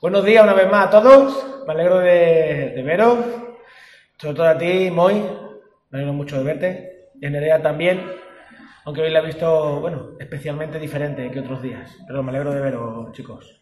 Buenos días una vez más a todos. Me alegro de, veros. Sobre todo a ti, Moy. Me alegro mucho de verte. Y a Nerea también. Aunque hoy la he visto, bueno, especialmente diferente que otros días. Pero me alegro de veros, chicos.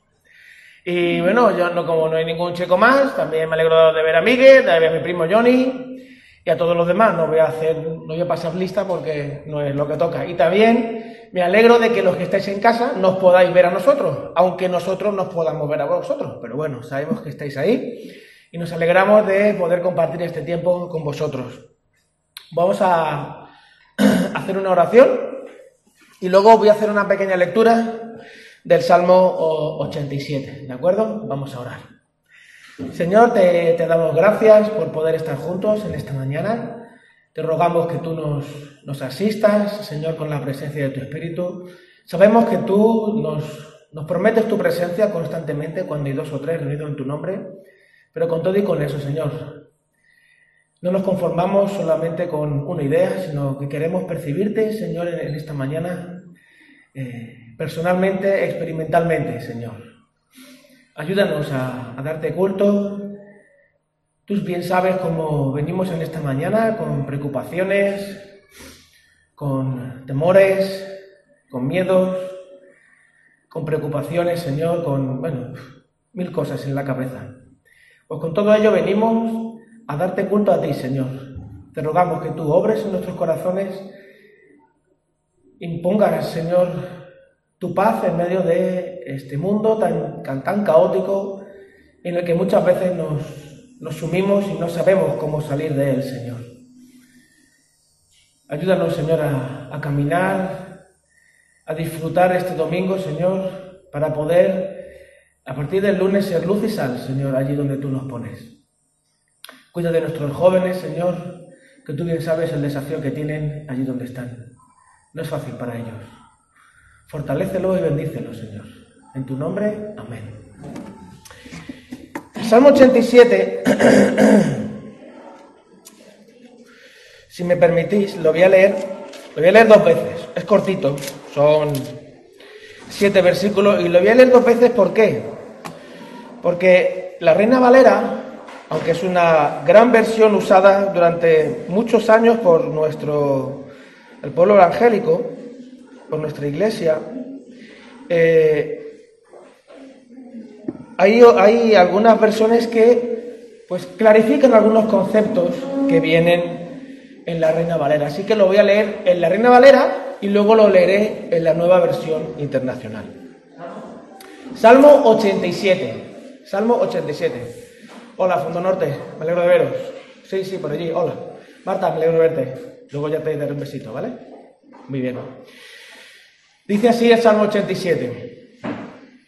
Y bueno, yo no como no hay ningún chico más, también me alegro de ver a Miguel, de ver a mi primo Johnny y a todos los demás. No voy a hacer, no voy a pasar lista porque no es lo que toca. Y también me alegro de que los que estáis en casa nos podáis ver a nosotros, aunque nosotros nos podamos ver a vosotros. Pero bueno, sabemos que estáis ahí y nos alegramos de poder compartir este tiempo con vosotros. Vamos a hacer una oración y luego voy a hacer una pequeña lectura del Salmo 87, ¿de acuerdo? Vamos a orar. Señor, te, te, damos gracias por poder estar juntos en esta mañana. Te rogamos que tú nos, nos asistas, Señor, con la presencia de tu Espíritu. Sabemos que tú nos, nos prometes tu presencia constantemente cuando hay dos o tres reunidos en tu nombre, pero con todo y con eso, Señor, no nos conformamos solamente con una idea, sino que queremos percibirte, Señor, en, esta mañana. Eh, personalmente, experimentalmente, Señor. Ayúdanos a, a, darte culto. Tú bien sabes cómo venimos en esta mañana con preocupaciones, con temores, con miedos, con preocupaciones, Señor, con, bueno, mil cosas en la cabeza. Pues con todo ello venimos a darte culto a ti, Señor. Te rogamos que tú obres en nuestros corazones, impongas, Señor, tu paz en medio de este mundo tan, tan, caótico en el que muchas veces nos, nos, sumimos y no sabemos cómo salir de él, Señor. Ayúdanos, Señor, a, caminar, a disfrutar este domingo, Señor, para poder, a partir del lunes, ser luz y sal, Señor, allí donde tú nos pones. Cuida de nuestros jóvenes, Señor, que tú bien sabes el desafío que tienen allí donde están. No es fácil para ellos. Fortalécelo y bendícelo, Señor. En tu nombre, amén. Salmo 87, si me permitís, lo voy a leer, lo voy a leer dos veces. Es cortito, son siete versículos y lo voy a leer dos veces, ¿por qué? Porque la Reina Valera, aunque es una gran versión usada durante muchos años por nuestro, el pueblo evangélico, por nuestra iglesia, eh, hay, hay, algunas versiones que pues clarifican algunos conceptos que vienen en la Reina Valera. Así que lo voy a leer en la Reina Valera y luego lo leeré en la nueva versión internacional. Salmo 87. Salmo 87. Hola, Fondo Norte, me alegro de veros. Sí, sí, por allí, hola. Marta, me alegro de verte. Luego ya te daré un besito, ¿vale? Muy bien. Dice así el Salmo 87.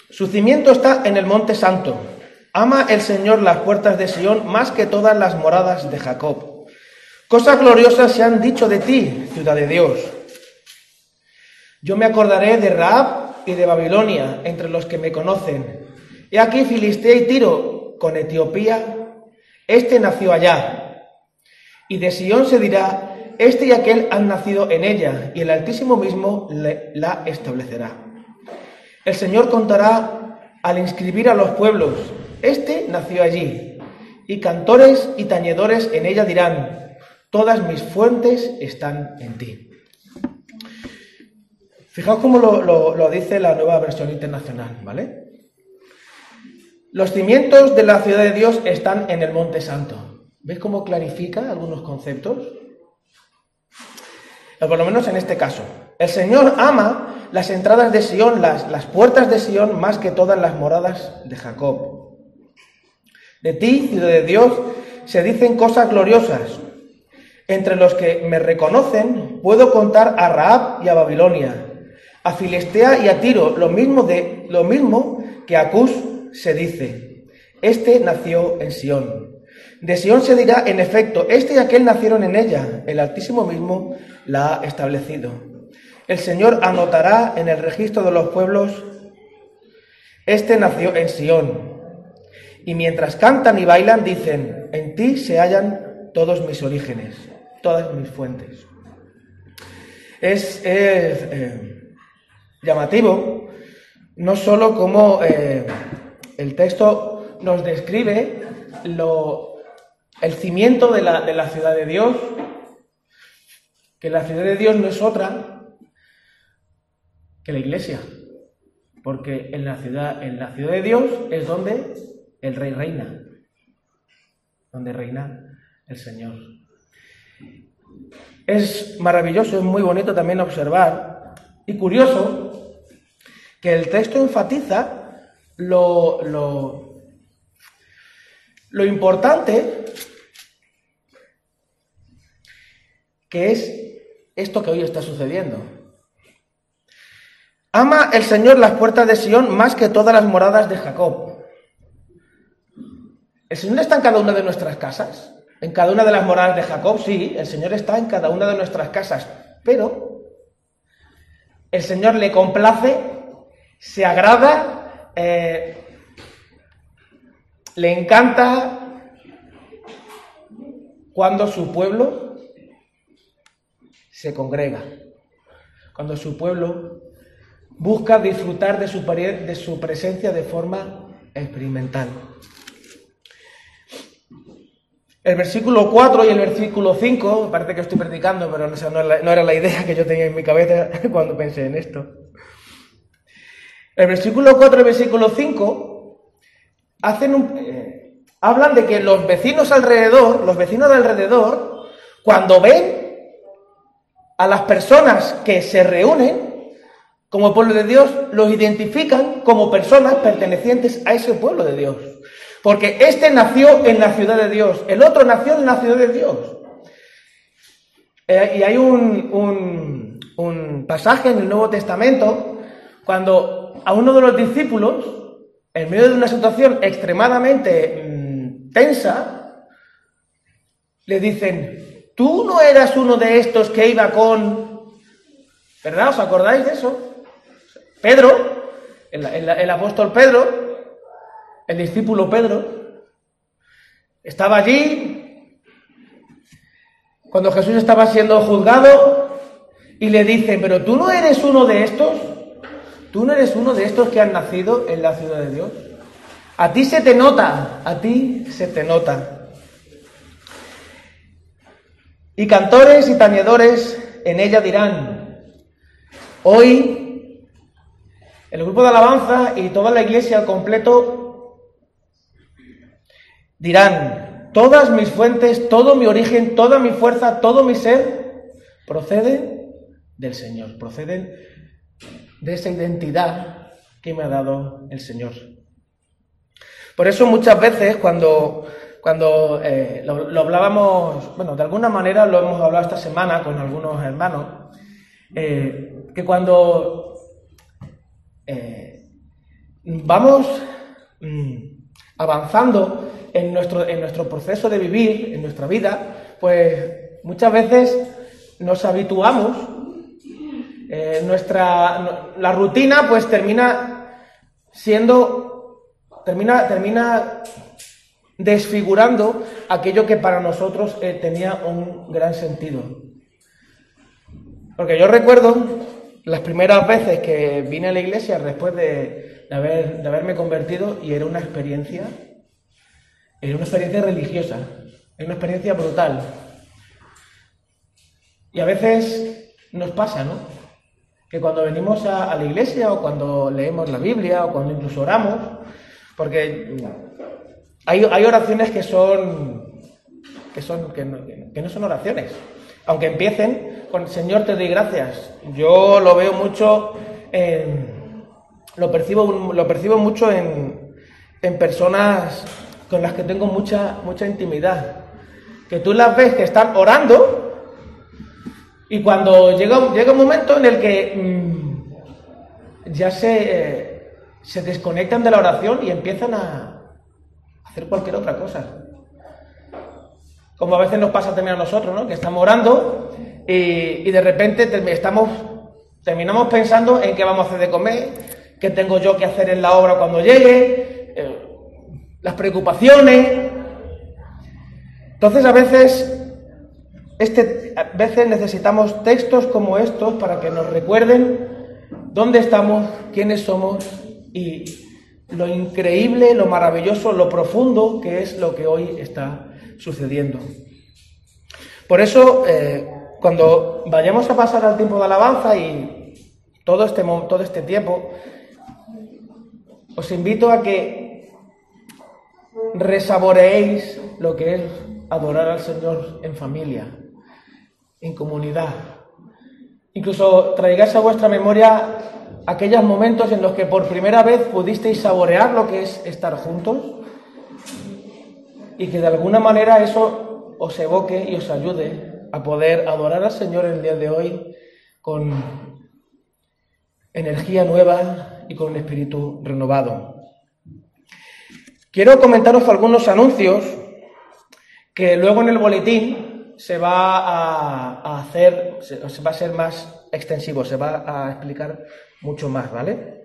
Su cimiento está en el monte santo. Ama el Señor las puertas de Sión más que todas las moradas de Jacob. Cosas gloriosas se han dicho de ti, ciudad de Dios. Yo me acordaré de Raab y de Babilonia entre los que me conocen. He aquí Filistea y Tiro con Etiopía. Este nació allá. Y de Sión se dirá, este y aquel han nacido en ella, y el Altísimo mismo le, la establecerá. El Señor contará al inscribir a los pueblos, este nació allí, y cantores y tañedores en ella dirán, todas mis fuentes están en ti. Fijaos cómo lo, dice la nueva versión internacional, ¿vale? Los cimientos de la ciudad de Dios están en el Monte Santo. ¿Ves cómo clarifica algunos conceptos? por lo menos en este caso. El Señor ama las entradas de Sión, las, las puertas de Sión, más que todas las moradas de Jacob. De ti, ciudad de Dios, se dicen cosas gloriosas. Entre los que me reconocen, puedo contar a Raab y a Babilonia, a Filistea y a Tiro, lo mismo, de, lo mismo que a Cus se dice. Este nació en Sión. De Sión se dirá, en efecto, este y aquel nacieron en ella, el Altísimo mismo la ha establecido. El Señor anotará en el registro de los pueblos, este nació en Sión. Y mientras cantan y bailan, dicen, en ti se hallan todos mis orígenes, todas mis fuentes. Es, es eh, llamativo, no solo como eh, el texto nos describe lo, el cimiento de la, de la ciudad de Dios, que la ciudad de Dios no es otra que la iglesia, porque en la ciudad, en la ciudad de Dios es donde el rey reina, donde reina el Señor. Es maravilloso, es muy bonito también observar y curioso que el texto enfatiza lo, lo, lo importante que es esto que hoy está sucediendo. Ama el Señor las puertas de Sión más que todas las moradas de Jacob. ¿El Señor está en cada una de nuestras casas? ¿En cada una de las moradas de Jacob? Sí, el Señor está en cada una de nuestras casas. Pero el Señor le complace, se agrada, eh, le encanta cuando su pueblo se congrega, cuando su pueblo busca disfrutar de su, de su presencia de forma experimental. El versículo 4 y el versículo 5, parece que estoy predicando, pero no, era la idea que yo tenía en mi cabeza cuando pensé en esto. El versículo 4 y el versículo 5 hacen un, eh, hablan de que los vecinos alrededor, los vecinos de alrededor, cuando ven a las personas que se reúnen como pueblo de Dios, los identifican como personas pertenecientes a ese pueblo de Dios. Porque este nació en la ciudad de Dios, el otro nació en la ciudad de Dios. Eh, y hay un, un pasaje en el Nuevo Testamento cuando a uno de los discípulos, en medio de una situación extremadamente mm, tensa, le dicen, Tú no eras uno de estos que iba con... ¿Verdad? ¿Os acordáis de eso? Pedro, el, apóstol Pedro, el discípulo Pedro, estaba allí cuando Jesús estaba siendo juzgado y le dice, pero tú no eres uno de estos, tú no eres uno de estos que han nacido en la ciudad de Dios. A ti se te nota, a ti se te nota. Y cantores y tañedores en ella dirán, hoy el grupo de alabanza y toda la iglesia al completo dirán, todas mis fuentes, todo mi origen, toda mi fuerza, todo mi ser proceden del Señor, proceden de esa identidad que me ha dado el Señor. Por eso muchas veces cuando cuando eh, lo, hablábamos, bueno, de alguna manera lo hemos hablado esta semana con algunos hermanos, eh, que cuando eh, vamos mm, avanzando en nuestro, en nuestro proceso de vivir, en nuestra vida, pues muchas veces nos habituamos, nuestra, la rutina pues termina siendo, termina, termina desfigurando aquello que para nosotros eh, tenía un gran sentido. Porque yo recuerdo las primeras veces que vine a la iglesia después de, haber, de haberme convertido y era una experiencia, era una experiencia religiosa, era una experiencia brutal. Y a veces nos pasa, ¿no? Que cuando venimos a, la iglesia o cuando leemos la Biblia o cuando incluso oramos, porque hay, oraciones que son, que, son que, no, son oraciones, aunque empiecen con Señor te doy gracias. Yo lo veo mucho, lo, percibo, lo percibo mucho en, en personas con las que tengo mucha, mucha intimidad. Que tú las ves que están orando y cuando llega, llega un momento en el que mm, ya se, eh, se desconectan de la oración y empiezan a, hacer cualquier otra cosa. Como a veces nos pasa también a nosotros, ¿no? Que estamos orando y, de repente estamos, terminamos pensando en qué vamos a hacer de comer, qué tengo yo que hacer en la obra cuando llegue, eh, las preocupaciones. Entonces a veces, este, a veces necesitamos textos como estos para que nos recuerden dónde estamos, quiénes somos y lo increíble, lo maravilloso, lo profundo que es lo que hoy está sucediendo. Por eso, eh, cuando vayamos a pasar al tiempo de alabanza y todo este, todo este tiempo, os invito a que resaboreéis lo que es adorar al Señor en familia, en comunidad. Incluso traigáis a vuestra memoria aquellos momentos en los que por primera vez pudisteis saborear lo que es estar juntos y que de alguna manera eso os evoque y os ayude a poder adorar al Señor el día de hoy con energía nueva y con un espíritu renovado. Quiero comentaros algunos anuncios que luego en el boletín se va a, hacer, se, va a ser más extensivo, se va a explicar mucho más, ¿vale?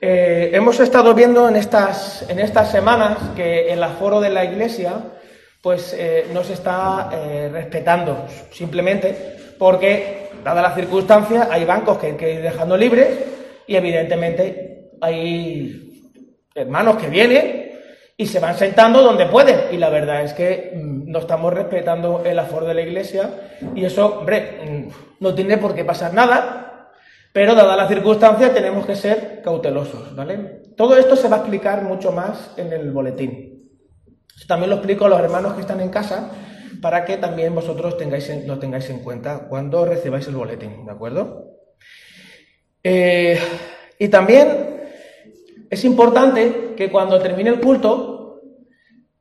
Eh, hemos estado viendo en estas, en estas semanas que el aforo de la iglesia pues eh, no se está eh, respetando simplemente porque, dada la circunstancia, hay bancos que hay que ir dejando libres y evidentemente hay hermanos que vienen y se van sentando donde pueden. Y la verdad es que mm, no estamos respetando el aforo de la iglesia y eso, hombre, mm, no tiene por qué pasar nada, pero dada la circunstancia tenemos que ser cautelosos, ¿vale? Todo esto se va a explicar mucho más en el boletín. También lo explico a los hermanos que están en casa para que también vosotros tengáis lo tengáis en cuenta cuando recibáis el boletín, ¿de acuerdo? Eh, y también es importante que cuando termine el culto,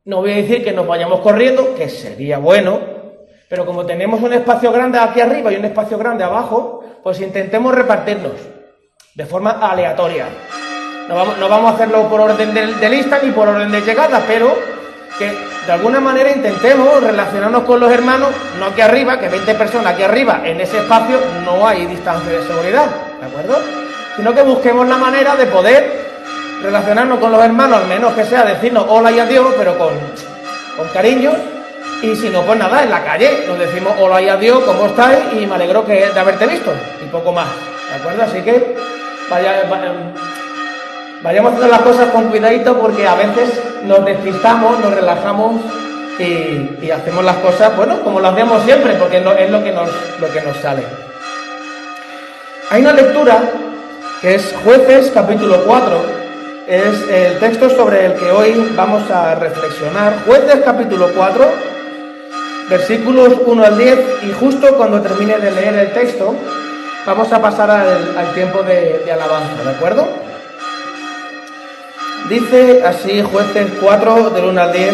no voy a decir que nos vayamos corriendo, que sería bueno, pero como tenemos un espacio grande aquí arriba y un espacio grande abajo, pues intentemos repartirnos de forma aleatoria. No vamos, a hacerlo por orden de, lista ni por orden de llegada, pero que de alguna manera intentemos relacionarnos con los hermanos, no aquí arriba, que 20 personas aquí arriba, en ese espacio no hay distancia de seguridad, ¿de acuerdo? Sino que busquemos la manera de poder relacionarnos con los hermanos, al menos que sea decirnos hola y adiós, pero con, con cariño, y si no, pues nada, en la calle nos decimos hola y adiós, ¿cómo estáis? Y me alegro que, de haberte visto. Y poco más. ¿De acuerdo? Así que vaya, vayamos haciendo las cosas con cuidadito porque a veces nos despistamos, nos relajamos y, hacemos las cosas, bueno, como lo hacemos siempre, porque es lo que, nos, lo que nos sale. Hay una lectura que es Jueces capítulo 4, es el texto sobre el que hoy vamos a reflexionar. Jueces capítulo 4 versículos 1 al 10 y justo cuando termine de leer el texto vamos a pasar al, tiempo de, alabanza, ¿de acuerdo? Dice así jueces 4 del 1 al 10.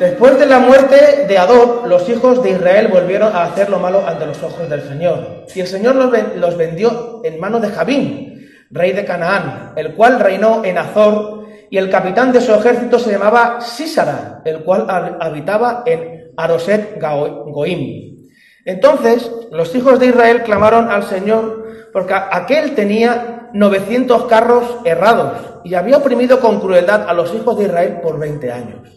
Después de la muerte de Adop, los hijos de Israel volvieron a hacer lo malo ante los ojos del Señor. Y el Señor los, los vendió en manos de Jabín, rey de Canaán, el cual reinó en Azor y el capitán de su ejército se llamaba Sísara, el cual habitaba en Aroset Goim. Entonces los hijos de Israel clamaron al Señor porque aquel tenía 900 carros errados y había oprimido con crueldad a los hijos de Israel por 20 años.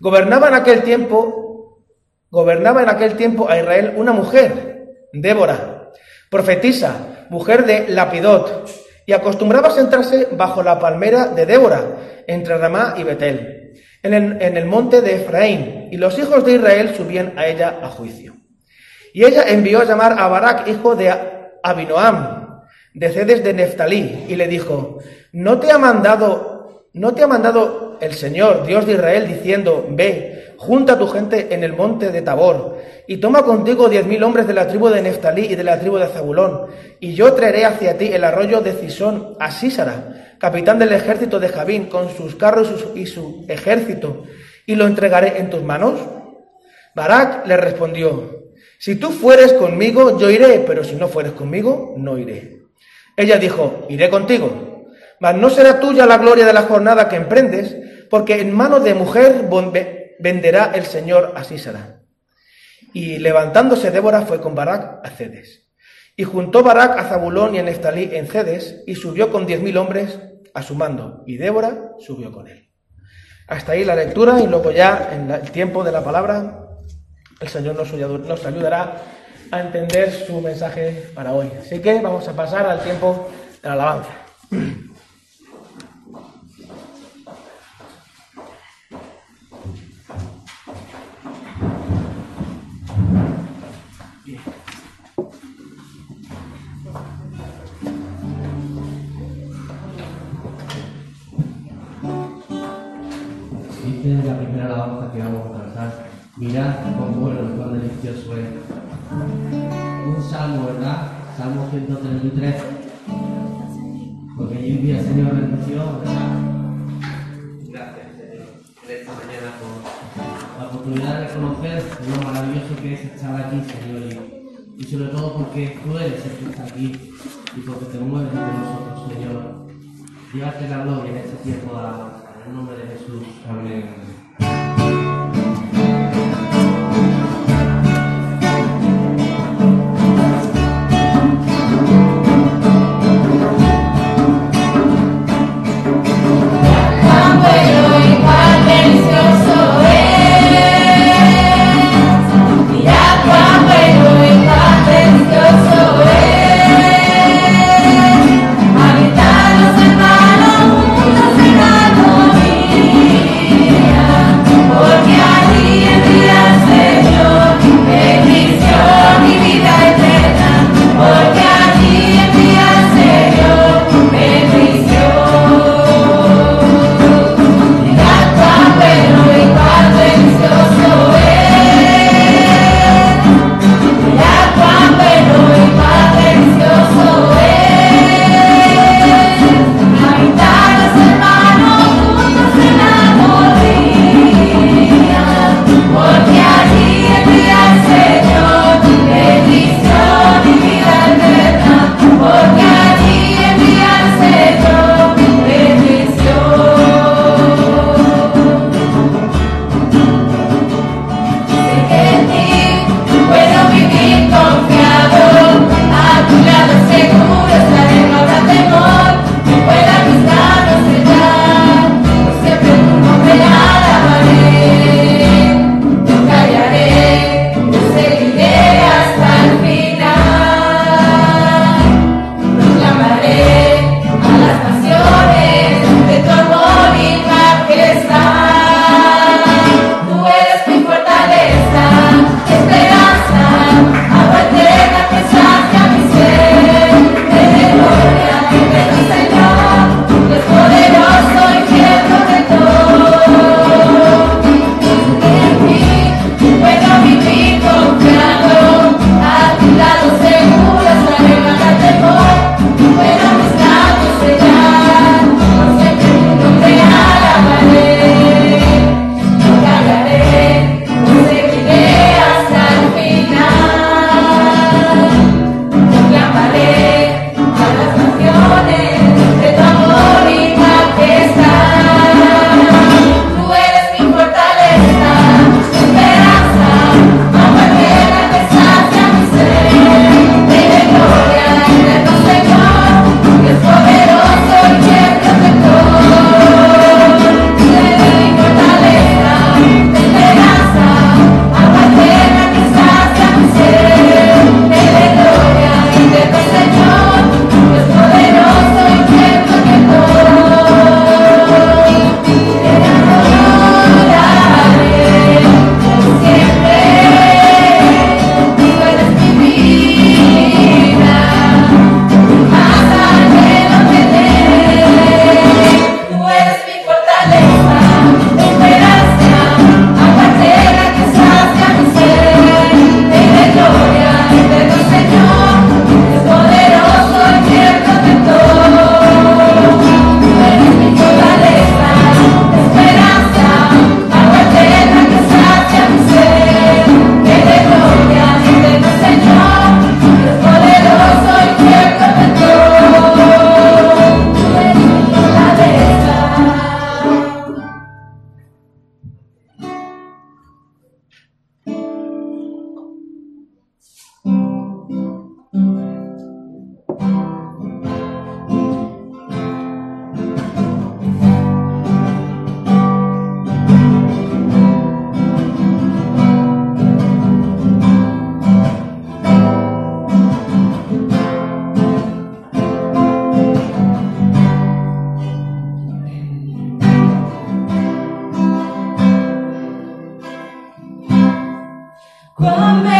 Gobernaba en aquel tiempo, gobernaba en aquel tiempo a Israel una mujer, Débora, profetisa, mujer de Lapidot, y acostumbraba a sentarse bajo la palmera de Débora, entre Ramá y Betel, en el, monte de Efraín, y los hijos de Israel subían a ella a juicio. Y ella envió a llamar a Barak, hijo de Abinoam, de Cedes de Neftalí, y le dijo, ¿no te ha mandado, no te ha mandado el Señor, Dios de Israel, diciendo, ve, junta tu gente en el monte de Tabor, y toma contigo diez mil hombres de la tribu de Neftalí y de la tribu de Zabulón, y yo traeré hacia ti el arroyo de Cisón a Sísara, capitán del ejército de Javín, con sus carros y su, ejército, y lo entregaré en tus manos. Barak le respondió, si tú fueres conmigo, yo iré, pero si no fueres conmigo, no iré. Ella dijo, iré contigo, mas no será tuya la gloria de la jornada que emprendes, porque en mano de mujer venderá el Señor a Sísara. Y levantándose Débora fue con Barak a Cedes. Y juntó Barak a Zabulón y a Neftalí en Cedes y subió con diez mil hombres a su mando. Y Débora subió con él. Hasta ahí la lectura y luego ya en el tiempo de la palabra el Señor nos, nos ayudará a entender su mensaje para hoy. Así que vamos a pasar al tiempo de la alabanza. Dice la primera alabanza que vamos a cantar, mirad cuán bueno cuán delicioso es. Un salmo, ¿verdad? Salmo 133. Porque envía, Señor, bendición, ¿verdad? Gracias, Señor, en esta mañana por la oportunidad de reconocer lo maravilloso que es estar aquí, Señor, y, sobre todo porque tú eres el que está aquí y porque te mueves de nosotros, Señor. Llévate la gloria en este tiempo de alabanza. El nombre de Jesús. Amén. Grandma.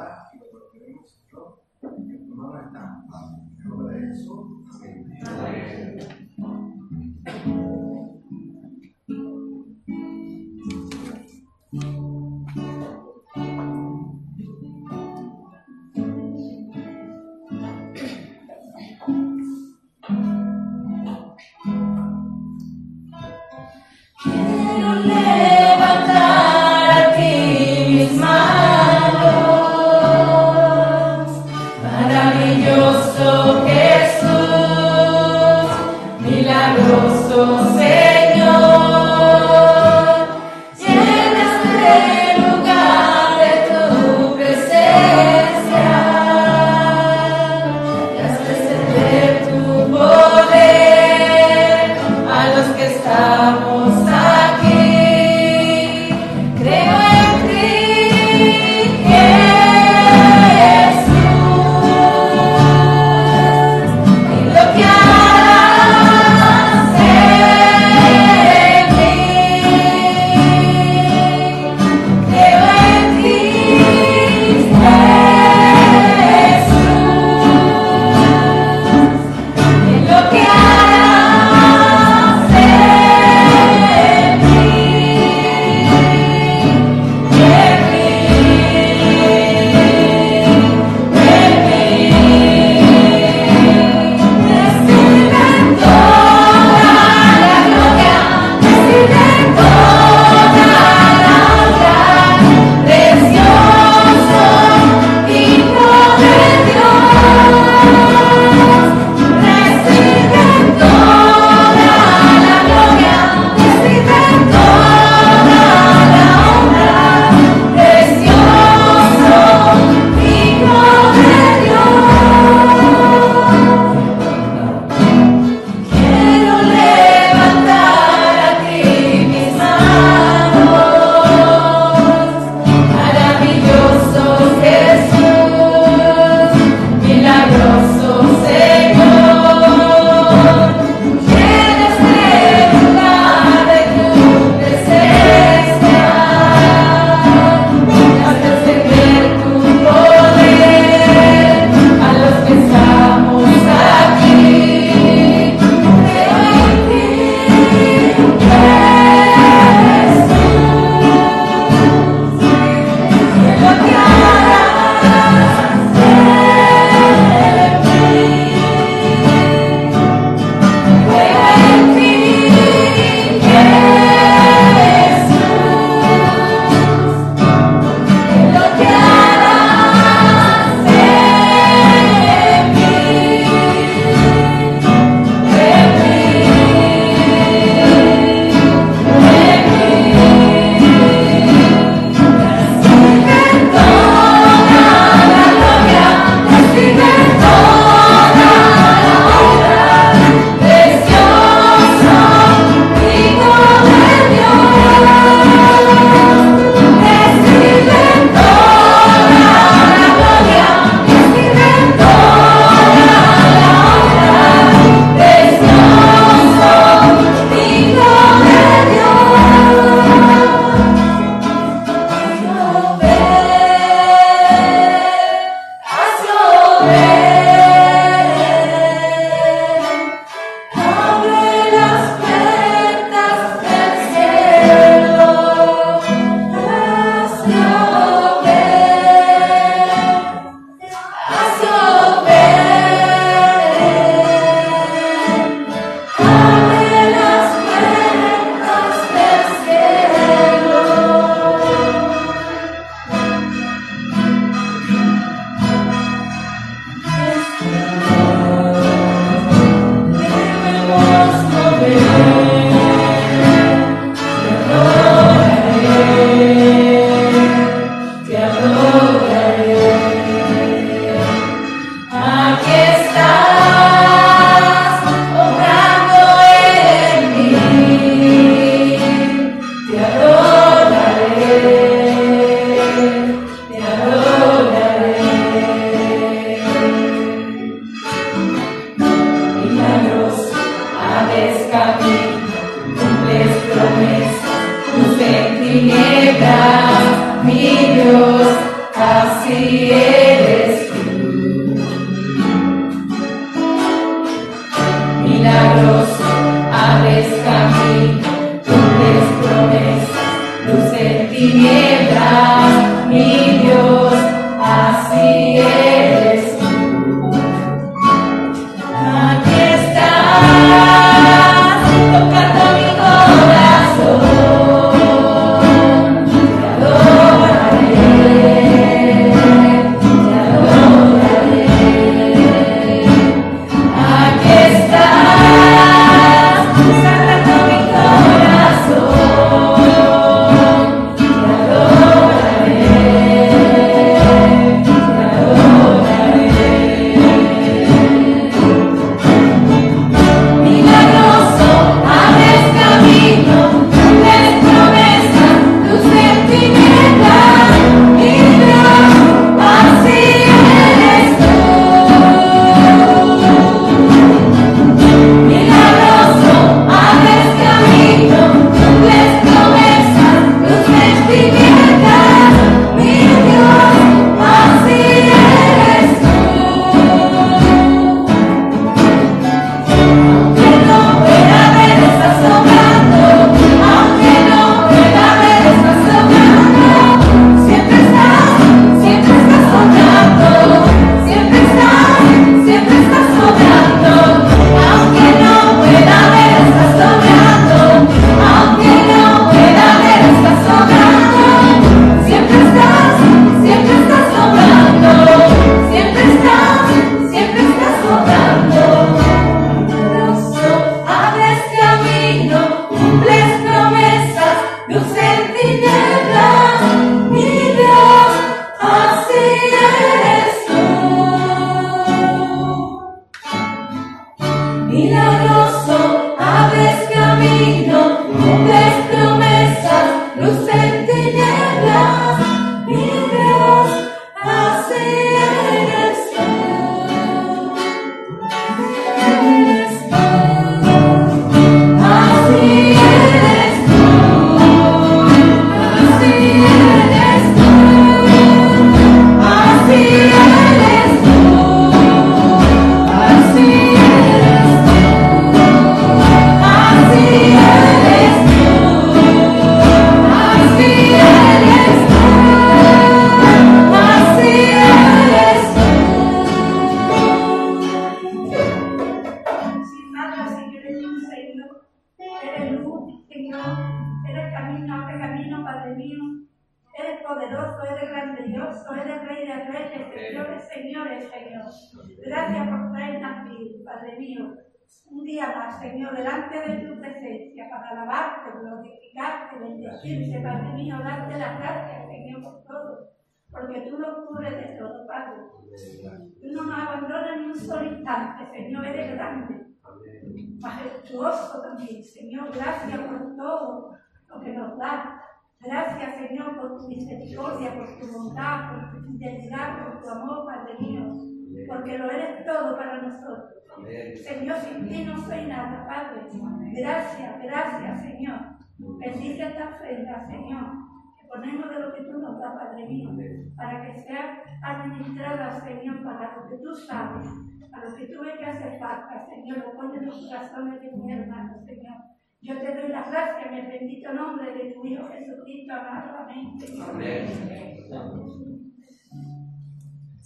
está y lo tenemos, ¿no? No es tan eso, amén.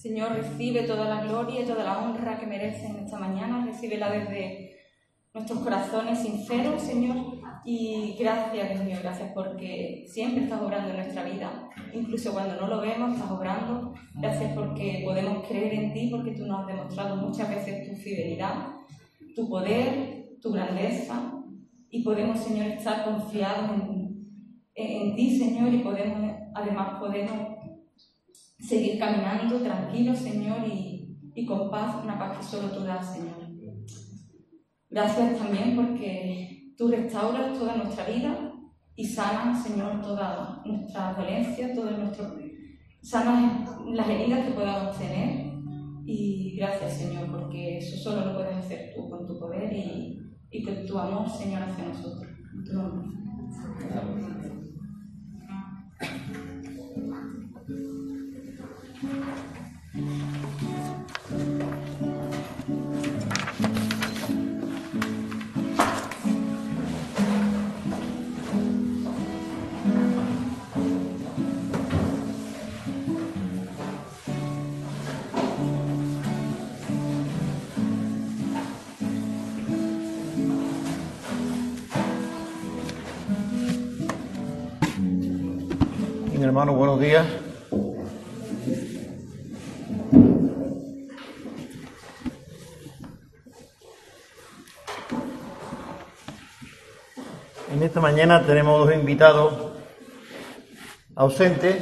Señor, recibe toda la gloria y toda la honra que merecen esta mañana. Recíbela desde nuestros corazones sinceros, Señor. Y gracias, Dios mío, gracias porque siempre estás obrando en nuestra vida. Incluso cuando no lo vemos, estás obrando. Gracias porque podemos creer en ti, porque tú nos has demostrado muchas veces tu fidelidad, tu poder, tu grandeza y podemos, Señor, estar confiados en, en, ti, Señor, y podemos, además, podemos seguir caminando tranquilos, Señor, y, y con paz, una paz que solo tú das, Señor. Gracias también porque tú restauras toda nuestra vida y sanas, Señor, todas nuestras dolencias, todas nuestras sanas las heridas que podamos tener. Y gracias, Señor, porque eso solo lo puedes hacer tú con tu poder y, y con tu amor, Señor, hacia nosotros. En tu nombre. En esta mañana tenemos dos invitados ausentes,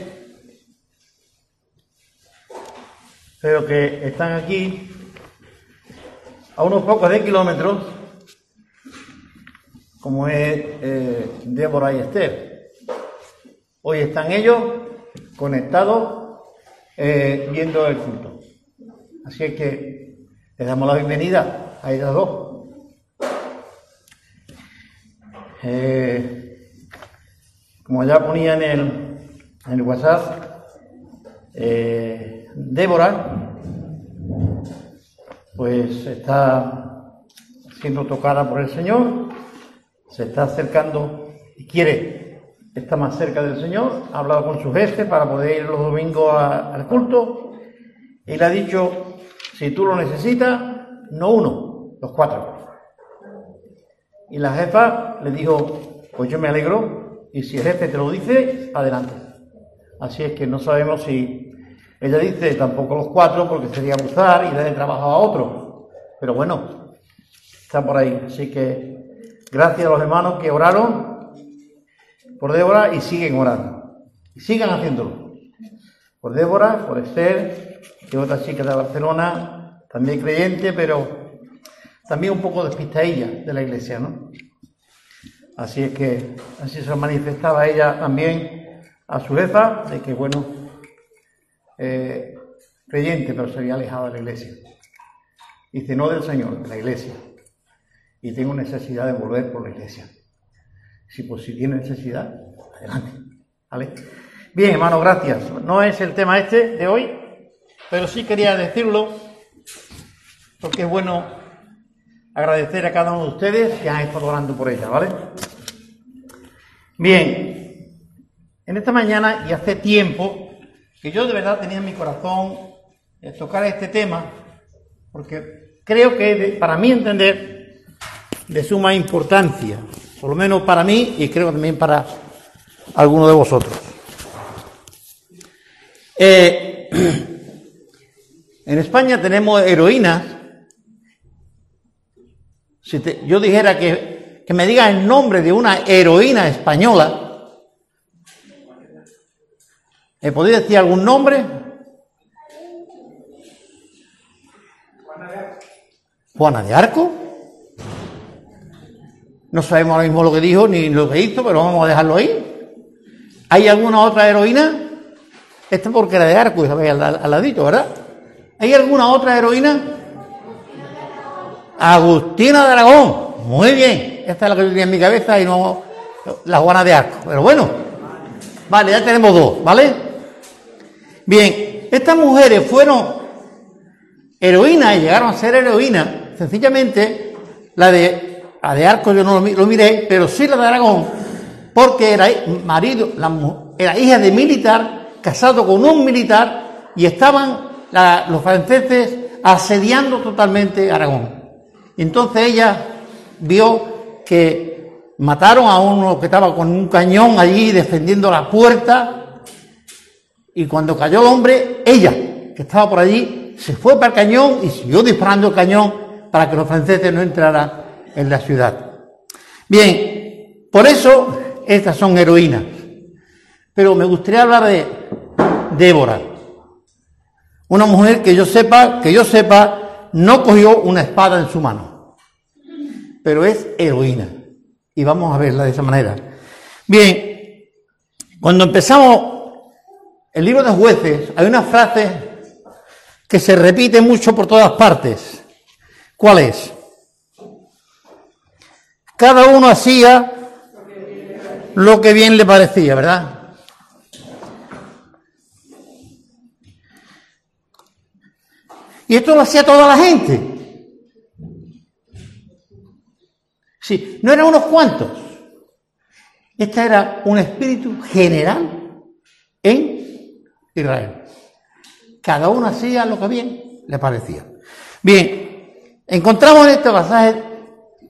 pero que están aquí a unos pocos de kilómetros, como es eh, Débora y Esther. Hoy están ellos conectados eh, viendo el culto. Así es que les damos la bienvenida a ellas dos. Eh, como ya ponía en el, en el WhatsApp, eh, Débora, pues está siendo tocada por el Señor, se está acercando y quiere estar más cerca del Señor, ha hablado con su jefe para poder ir los domingos al culto y le ha dicho, si tú lo necesitas, no uno, los cuatro. Y la jefa le dijo, pues yo me alegro y si el jefe te lo dice, adelante. Así es que no sabemos si ella dice tampoco los cuatro porque sería abusar y darle trabajo a otro. Pero bueno, está por ahí. Así que gracias a los hermanos que oraron por Débora y siguen orando. Y sigan haciéndolo. Por Débora, por Esther, que otra chica de Barcelona, también creyente, pero también un poco despistadilla de la iglesia, ¿no? Así es que así se manifestaba ella también a su jefa, de que, bueno, eh, creyente, pero se había alejado de la iglesia. Dice, no del Señor, de la iglesia. Y tengo necesidad de volver por la iglesia. Si pues si tiene necesidad, adelante. ¿Vale? Bien, hermano, gracias. No es el tema este de hoy, pero sí quería decirlo, porque es bueno agradecer a cada uno de ustedes que han estado orando por ella, ¿vale? Bien, en esta mañana y hace tiempo que yo de verdad tenía en mi corazón tocar este tema, porque creo que para mí entender de suma importancia, por lo menos para mí y creo también para algunos de vosotros. Eh, en España tenemos heroínas. Si yo dijera que, que me diga el nombre de una heroína española, ¿me podría decir algún nombre? Juana de Arco. No sabemos ahora mismo lo que dijo ni lo que hizo, pero vamos a dejarlo ahí. ¿Hay alguna otra heroína? Esta porque era de Arco, ¿sabéis? Al, al ladito, ¿verdad? ¿Hay alguna otra heroína? Agustina de Aragón. Muy bien. Esta es la que yo tenía en mi cabeza y no la Juana de Arco. Pero bueno. Vale, ya tenemos dos, ¿vale? Bien. Estas mujeres fueron heroínas y llegaron a ser heroínas. Sencillamente, la de, la de Arco yo no lo, mi- lo miré, pero sí la de Aragón, porque era marido, era hija de militar, casado con un militar, y estaban los franceses asediando totalmente Aragón. Entonces ella vio que mataron a uno que estaba con un cañón allí defendiendo la puerta, y cuando cayó el hombre, ella, que estaba por allí, se fue para el cañón y siguió disparando el cañón para que los franceses no entraran en la ciudad. Bien, por eso estas son heroínas. Pero me gustaría hablar de Débora. Una mujer que yo sepa, que yo sepa, no cogió una espada en su mano. Pero es heroína. Y vamos a verla de esa manera. Bien, cuando empezamos el libro de jueces, hay una frase que se repite mucho por todas partes. ¿Cuál es? Cada uno hacía lo que bien le parecía, ¿verdad? Y esto lo hacía toda la gente. Sí, no eran unos cuantos. Este era un espíritu general en Israel. Cada uno hacía lo que bien le parecía. Bien, encontramos en este pasaje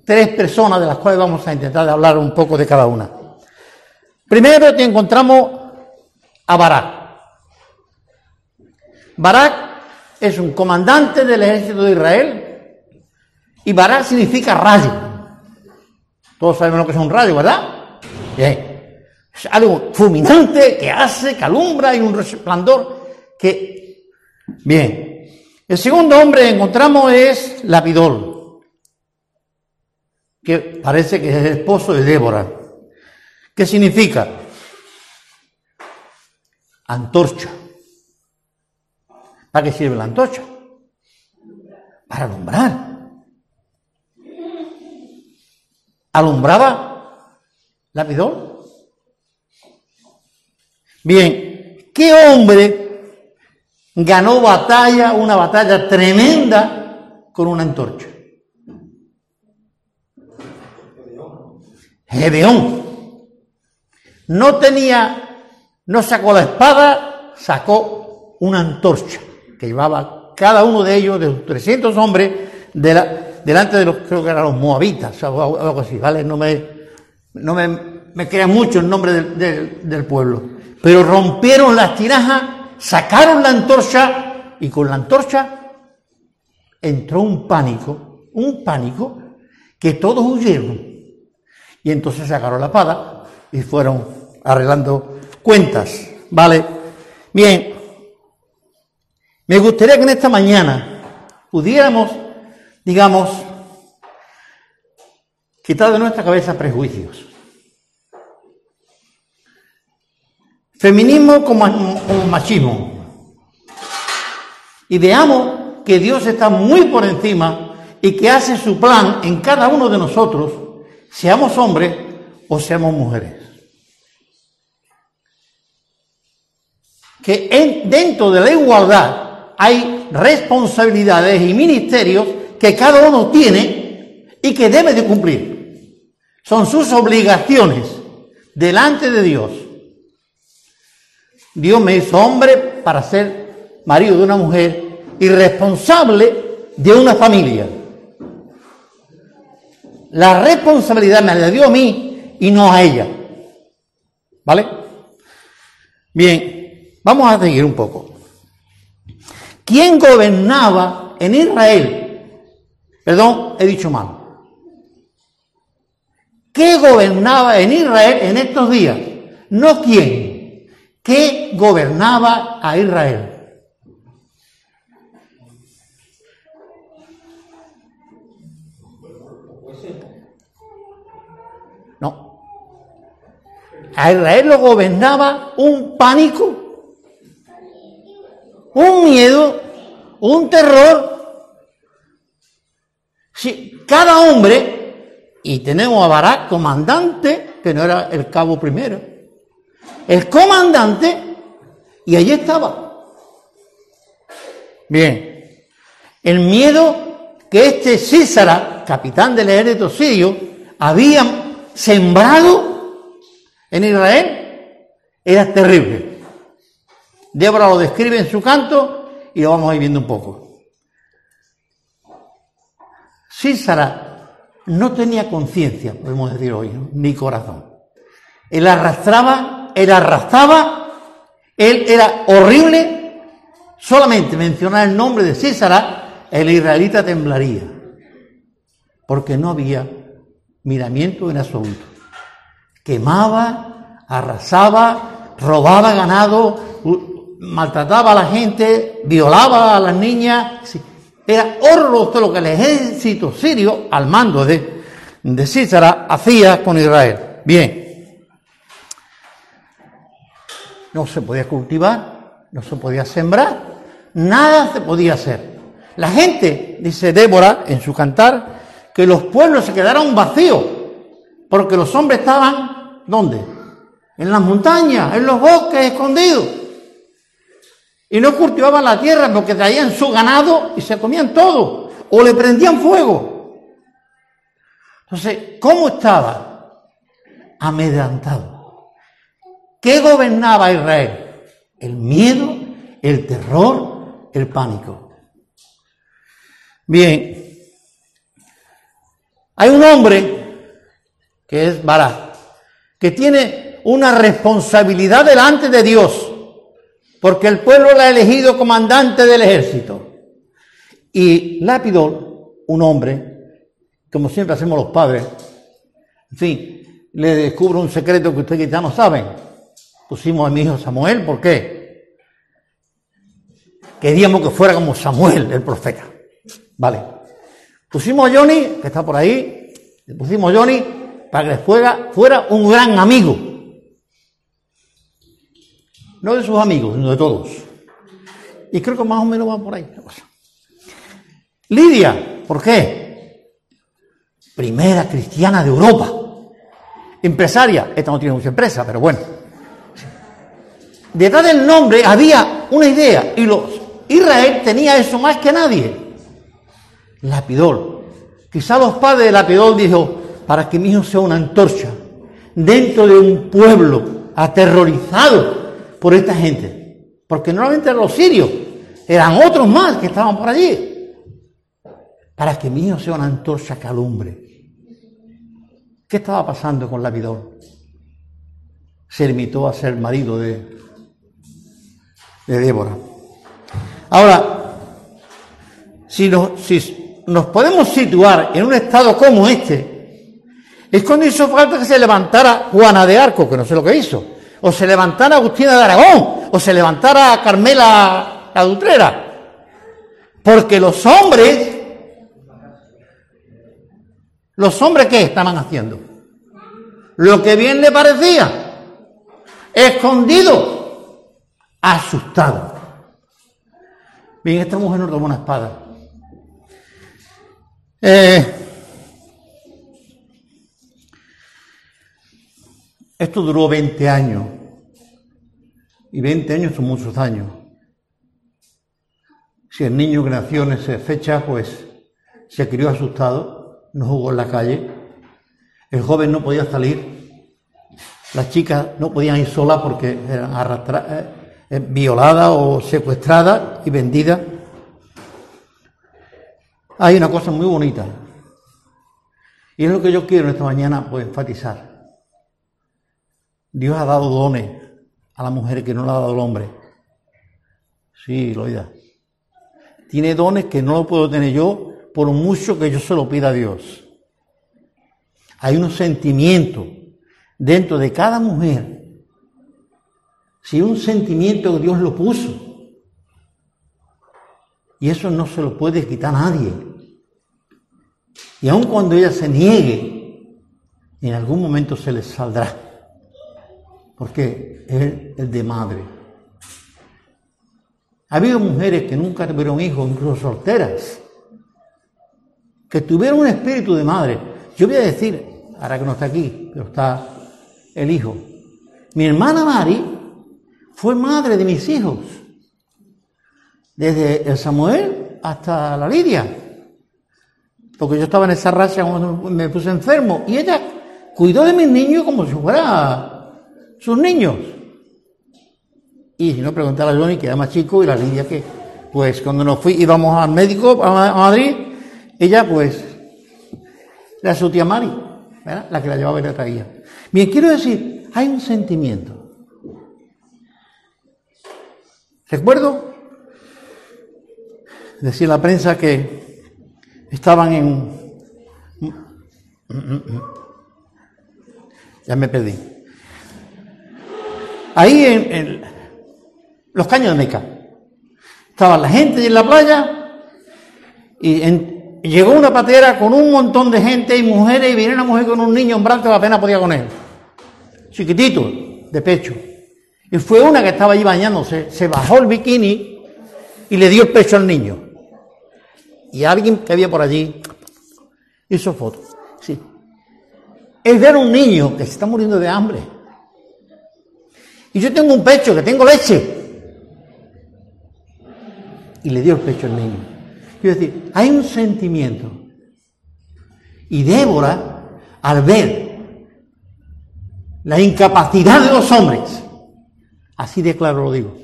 tres personas de las cuales vamos a intentar hablar un poco de cada una. Primero te encontramos a Barak. Barak es un comandante del ejército de Israel y Barak significa rayo. Todos sabemos lo que es un rayo, ¿verdad? Bien. Es algo fulminante que hace, que alumbra y un resplandor que... Bien. El segundo hombre que encontramos es Lapidol, que parece que es el esposo de Débora. ¿Qué significa? Antorcha. ¿Para qué sirve la antorcha? Para alumbrar. ¿Alumbraba Lapidol? Bien, ¿qué hombre ganó batalla, una batalla tremenda con una antorcha? Gedeón. No tenía, no sacó la espada, sacó una antorcha que llevaba cada uno de ellos, de los 300 hombres, de la- delante de los, creo que eran los moabitas, o algo, así, ¿vale? No me, no me, me crean mucho el nombre del, del- del pueblo. Pero rompieron las tinajas, sacaron la antorcha y con la antorcha entró un pánico, un pánico que todos huyeron. Y entonces sacaron la espada y fueron arreglando cuentas. ¿Vale? Bien. Me gustaría que en esta mañana pudiéramos, digamos, quitar de nuestra cabeza prejuicios. Feminismo como machismo. Y veamos que Dios está muy por encima y que hace su plan en cada uno de nosotros, seamos hombres o seamos mujeres. Que en- dentro de la igualdad hay responsabilidades y ministerios que cada uno tiene y que debe de cumplir. Son sus obligaciones delante de Dios. Dios me hizo hombre para ser marido de una mujer y responsable de una familia. La responsabilidad me la dio a mí y no a ella. ¿Vale? Bien. Vamos a seguir un poco. ¿Quién gobernaba en Israel? Perdón, he dicho mal. ¿Qué gobernaba en Israel en estos días? No quién. ¿Qué gobernaba a Israel? No. A Israel lo gobernaba un pánico, un miedo, un terror. Si cada hombre, y tenemos a Barak, comandante, que no era el cabo primero, el comandante, y allí estaba. Bien, el miedo que este César, capitán del ejército sirio, había sembrado en Israel era terrible. Débora lo describe en su canto y lo vamos a ir viendo un poco. Císara no tenía conciencia, podemos decir hoy, ni corazón. Él arrastraba, él arrastraba, él era horrible. Solamente mencionar el nombre de Císara, el israelita temblaría, porque no había miramiento en absoluto. Quemaba, arrasaba, robaba ganado, maltrataba a la gente, violaba a las niñas. Era horroroso lo que el ejército sirio, al mando de, de Císara, hacía con Israel. Bien. No se podía cultivar, no se podía sembrar, nada se podía hacer. La gente, dice Débora en su cantar, que los pueblos se quedaron vacíos, porque los hombres estaban, ¿dónde? En las montañas, en los bosques, escondidos. Y no cultivaban la tierra porque traían su ganado y se comían todo, o le prendían fuego. Entonces, ¿cómo estaba? Amedrantado. ¿Qué gobernaba Israel? El miedo, el terror, el pánico. Bien, hay un hombre, que es Barak, que tiene una responsabilidad delante de Dios, porque el pueblo le ha elegido comandante del ejército. Y Lápido, un hombre, como siempre hacemos los padres, en fin, le descubro un secreto que ustedes ya no saben. Pusimos a mi hijo Samuel, ¿por qué? Queríamos que fuera como Samuel, el profeta. Vale. Pusimos a Johnny, que está por ahí, le pusimos a Johnny para que fuera, fuera un gran amigo. No de sus amigos, sino de todos. Y creo que más o menos va por ahí Lidia, ¿por qué? Primera cristiana de Europa. Empresaria, esta no tiene mucha empresa, pero bueno. Detrás del nombre había una idea y los Israel tenía eso más que nadie. Lapidol. Quizá los padres de Lapidol dijo, para que mi hijo sea una antorcha dentro de un pueblo aterrorizado por esta gente. Porque normalmente eran los sirios, eran otros más que estaban por allí. Para que mi hijo sea una antorcha que alumbre. ¿Qué estaba pasando con Lapidol? Se limitó a ser marido de, de Débora. Ahora, si nos podemos situar en un estado como este, es cuando hizo falta que se levantara Juana de Arco, que no sé lo que hizo, o se levantara Agustina de Aragón, o se levantara Carmela la Dutrera. Porque los hombres, los hombres ¿qué estaban haciendo? Lo que bien le parecía, escondido, asustado. Bien, esta mujer no tomó una espada. Eh, esto duró 20 años. Y 20 años son muchos años. Si el niño que nació en esa fecha, pues se crió asustado, no jugó en la calle, el joven no podía salir, las chicas no podían ir solas porque eran arrastradas, eh, violadas o secuestradas y vendidas hay una cosa muy bonita. Y es lo que yo quiero esta mañana pues, enfatizar. Dios ha dado dones a la mujer que no le ha dado al hombre. Sí, Loida. Tiene dones que no lo puedo tener yo por mucho que yo se lo pida a Dios. Hay unos sentimientos dentro de cada mujer. Si un sentimiento Dios lo puso. Y eso no se lo puede quitar nadie. Y aun cuando ella se niegue, en algún momento se le saldrá. Porque es el de madre. Ha habido mujeres que nunca tuvieron hijos, incluso solteras, que tuvieron un espíritu de madre. Yo voy a decir, ahora que no está aquí, pero está el hijo. Mi hermana Mari fue madre de mis hijos, desde el Samuel hasta la Lidia, porque yo estaba en esa racha cuando me puse enfermo, y ella cuidó de mis niños como si fuera sus niños. Y si no, preguntar a Johnny, que era más chico, y la Lidia que, pues cuando nos fui, íbamos al médico a Madrid, ella pues, era su tía Mari, ¿verdad? la que la llevaba y la traía. Bien, quiero decir, hay un sentimiento. Recuerdo decir la prensa que estaban en... Ya me perdí. Ahí en, los caños de Meca. Estaba la gente en la playa y llegó una patera con un montón de gente y mujeres y viene una mujer con un niño en brazos que apenas podía con él. Chiquitito, de pecho. Y fue una que estaba allí bañándose, se bajó el bikini y le dio el pecho al niño. Y alguien que había por allí hizo fotos. Sí. Es ver un niño que se está muriendo de hambre. Y yo tengo un pecho, que tengo leche. Y le dio el pecho al niño. Quiero decir, hay un sentimiento. Y Débora, al ver la incapacidad de los hombres, Así de claro lo digo.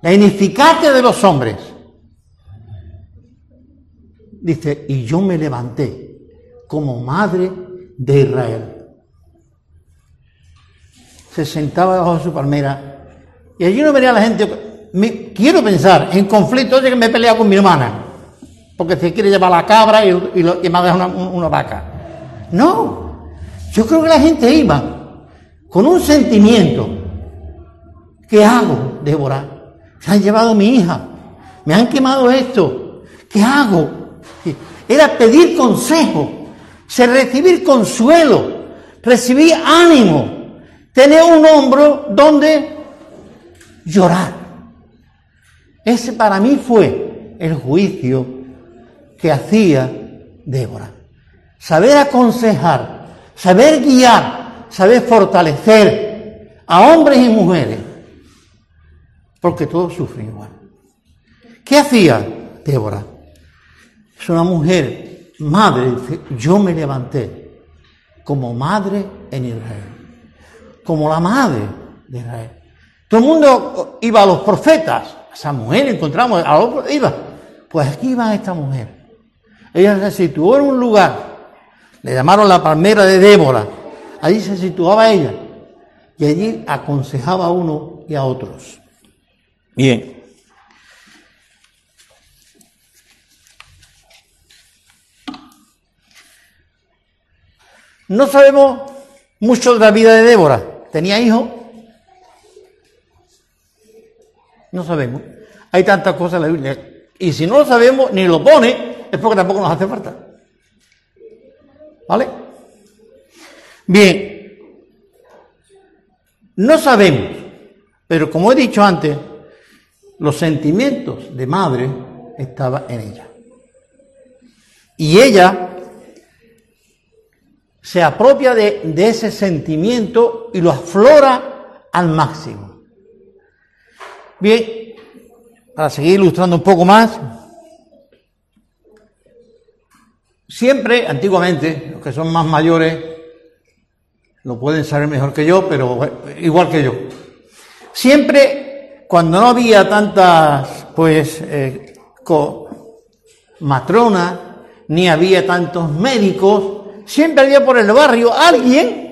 La ineficacia de los hombres. Dice, y yo me levanté como madre de Israel. Se sentaba debajo de su palmera y allí no venía la gente. Me, quiero pensar en conflicto de que me he peleado con mi hermana porque se quiere llevar la cabra y, me ha una, una vaca. No, yo creo que la gente iba con un sentimiento ¿Qué hago, Débora? Se han llevado a mi hija. Me han quemado esto. ¿Qué hago? Era pedir consejo, se recibir consuelo, recibir ánimo, tener un hombro donde llorar. Ese para mí fue el juicio que hacía Débora. Saber aconsejar, saber guiar, saber fortalecer a hombres y mujeres porque todos sufren igual. ¿Qué hacía Débora? Es una mujer, madre, yo me levanté como madre en Israel, como la madre de Israel. Todo el mundo iba a los profetas, a esa mujer encontramos, a los, iba. Pues aquí iba esta mujer. Ella se situó en un lugar, le llamaron la palmera de Débora, allí se situaba ella y allí aconsejaba a uno y a otros. Bien. No sabemos mucho de la vida de Débora. ¿Tenía hijos? No sabemos. Hay tantas cosas en la Biblia. Y si no lo sabemos, ni lo pone, es porque tampoco nos hace falta. ¿Vale? Bien. No sabemos. Pero como he dicho antes, los sentimientos de madre estaban en ella. Y ella se apropia de, ese sentimiento y lo aflora al máximo. Bien, para seguir ilustrando un poco más, siempre, antiguamente, los que son más mayores, lo pueden saber mejor que yo, pero igual que yo, siempre cuando no había tantas, pues, eh, matronas, ni había tantos médicos, siempre había por el barrio alguien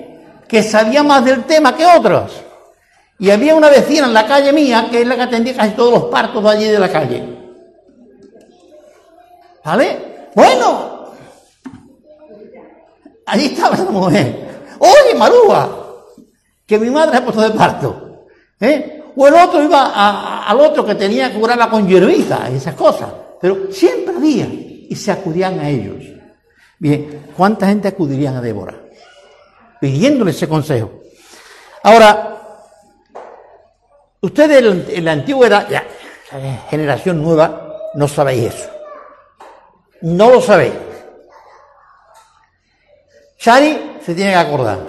que sabía más del tema que otros. Y había una vecina en la calle mía que es la que atendía casi todos los partos de allí de la calle. ¿Vale? Bueno, allí estaba esa mujer. Oye, Marúa, que mi madre ha puesto de parto. ¿eh? O el otro iba al otro que tenía que curarla con hierbita y esas cosas. Pero siempre había y se acudían a ellos. Bien, ¿cuánta gente acudirían a Débora? Pidiéndole ese consejo. Ahora, ustedes en la- en la antigua edad, ya, generación nueva, no sabéis eso. No lo sabéis. Shari se tiene que acordar.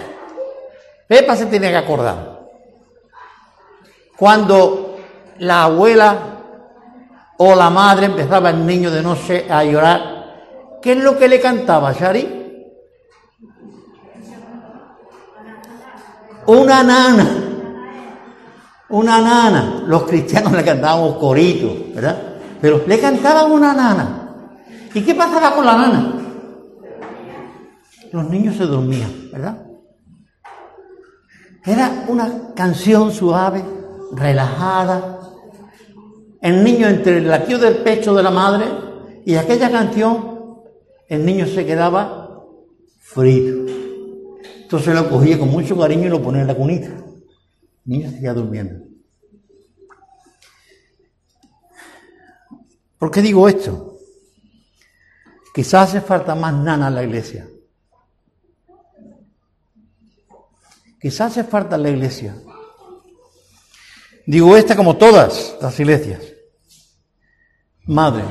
Pepa se tiene que acordar. Cuando la abuela o la madre empezaba el niño de noche a llorar, ¿qué es lo que le cantaba Shari? Una nana. Una nana. Los cristianos le cantábamos coritos, ¿verdad? Pero le cantaban una nana. ¿Y qué pasaba con la nana? Los niños se dormían, ¿verdad? Era una canción suave, relajada. El niño entre el latido del pecho de la madre y aquella canción, el niño se quedaba frito. Entonces lo cogía con mucho cariño y lo ponía en la cunita. El niño seguía durmiendo. ¿Por qué digo esto? Quizás hace falta más nana en la iglesia. Quizás hace falta en la iglesia. Digo esta como todas las iglesias. Madre,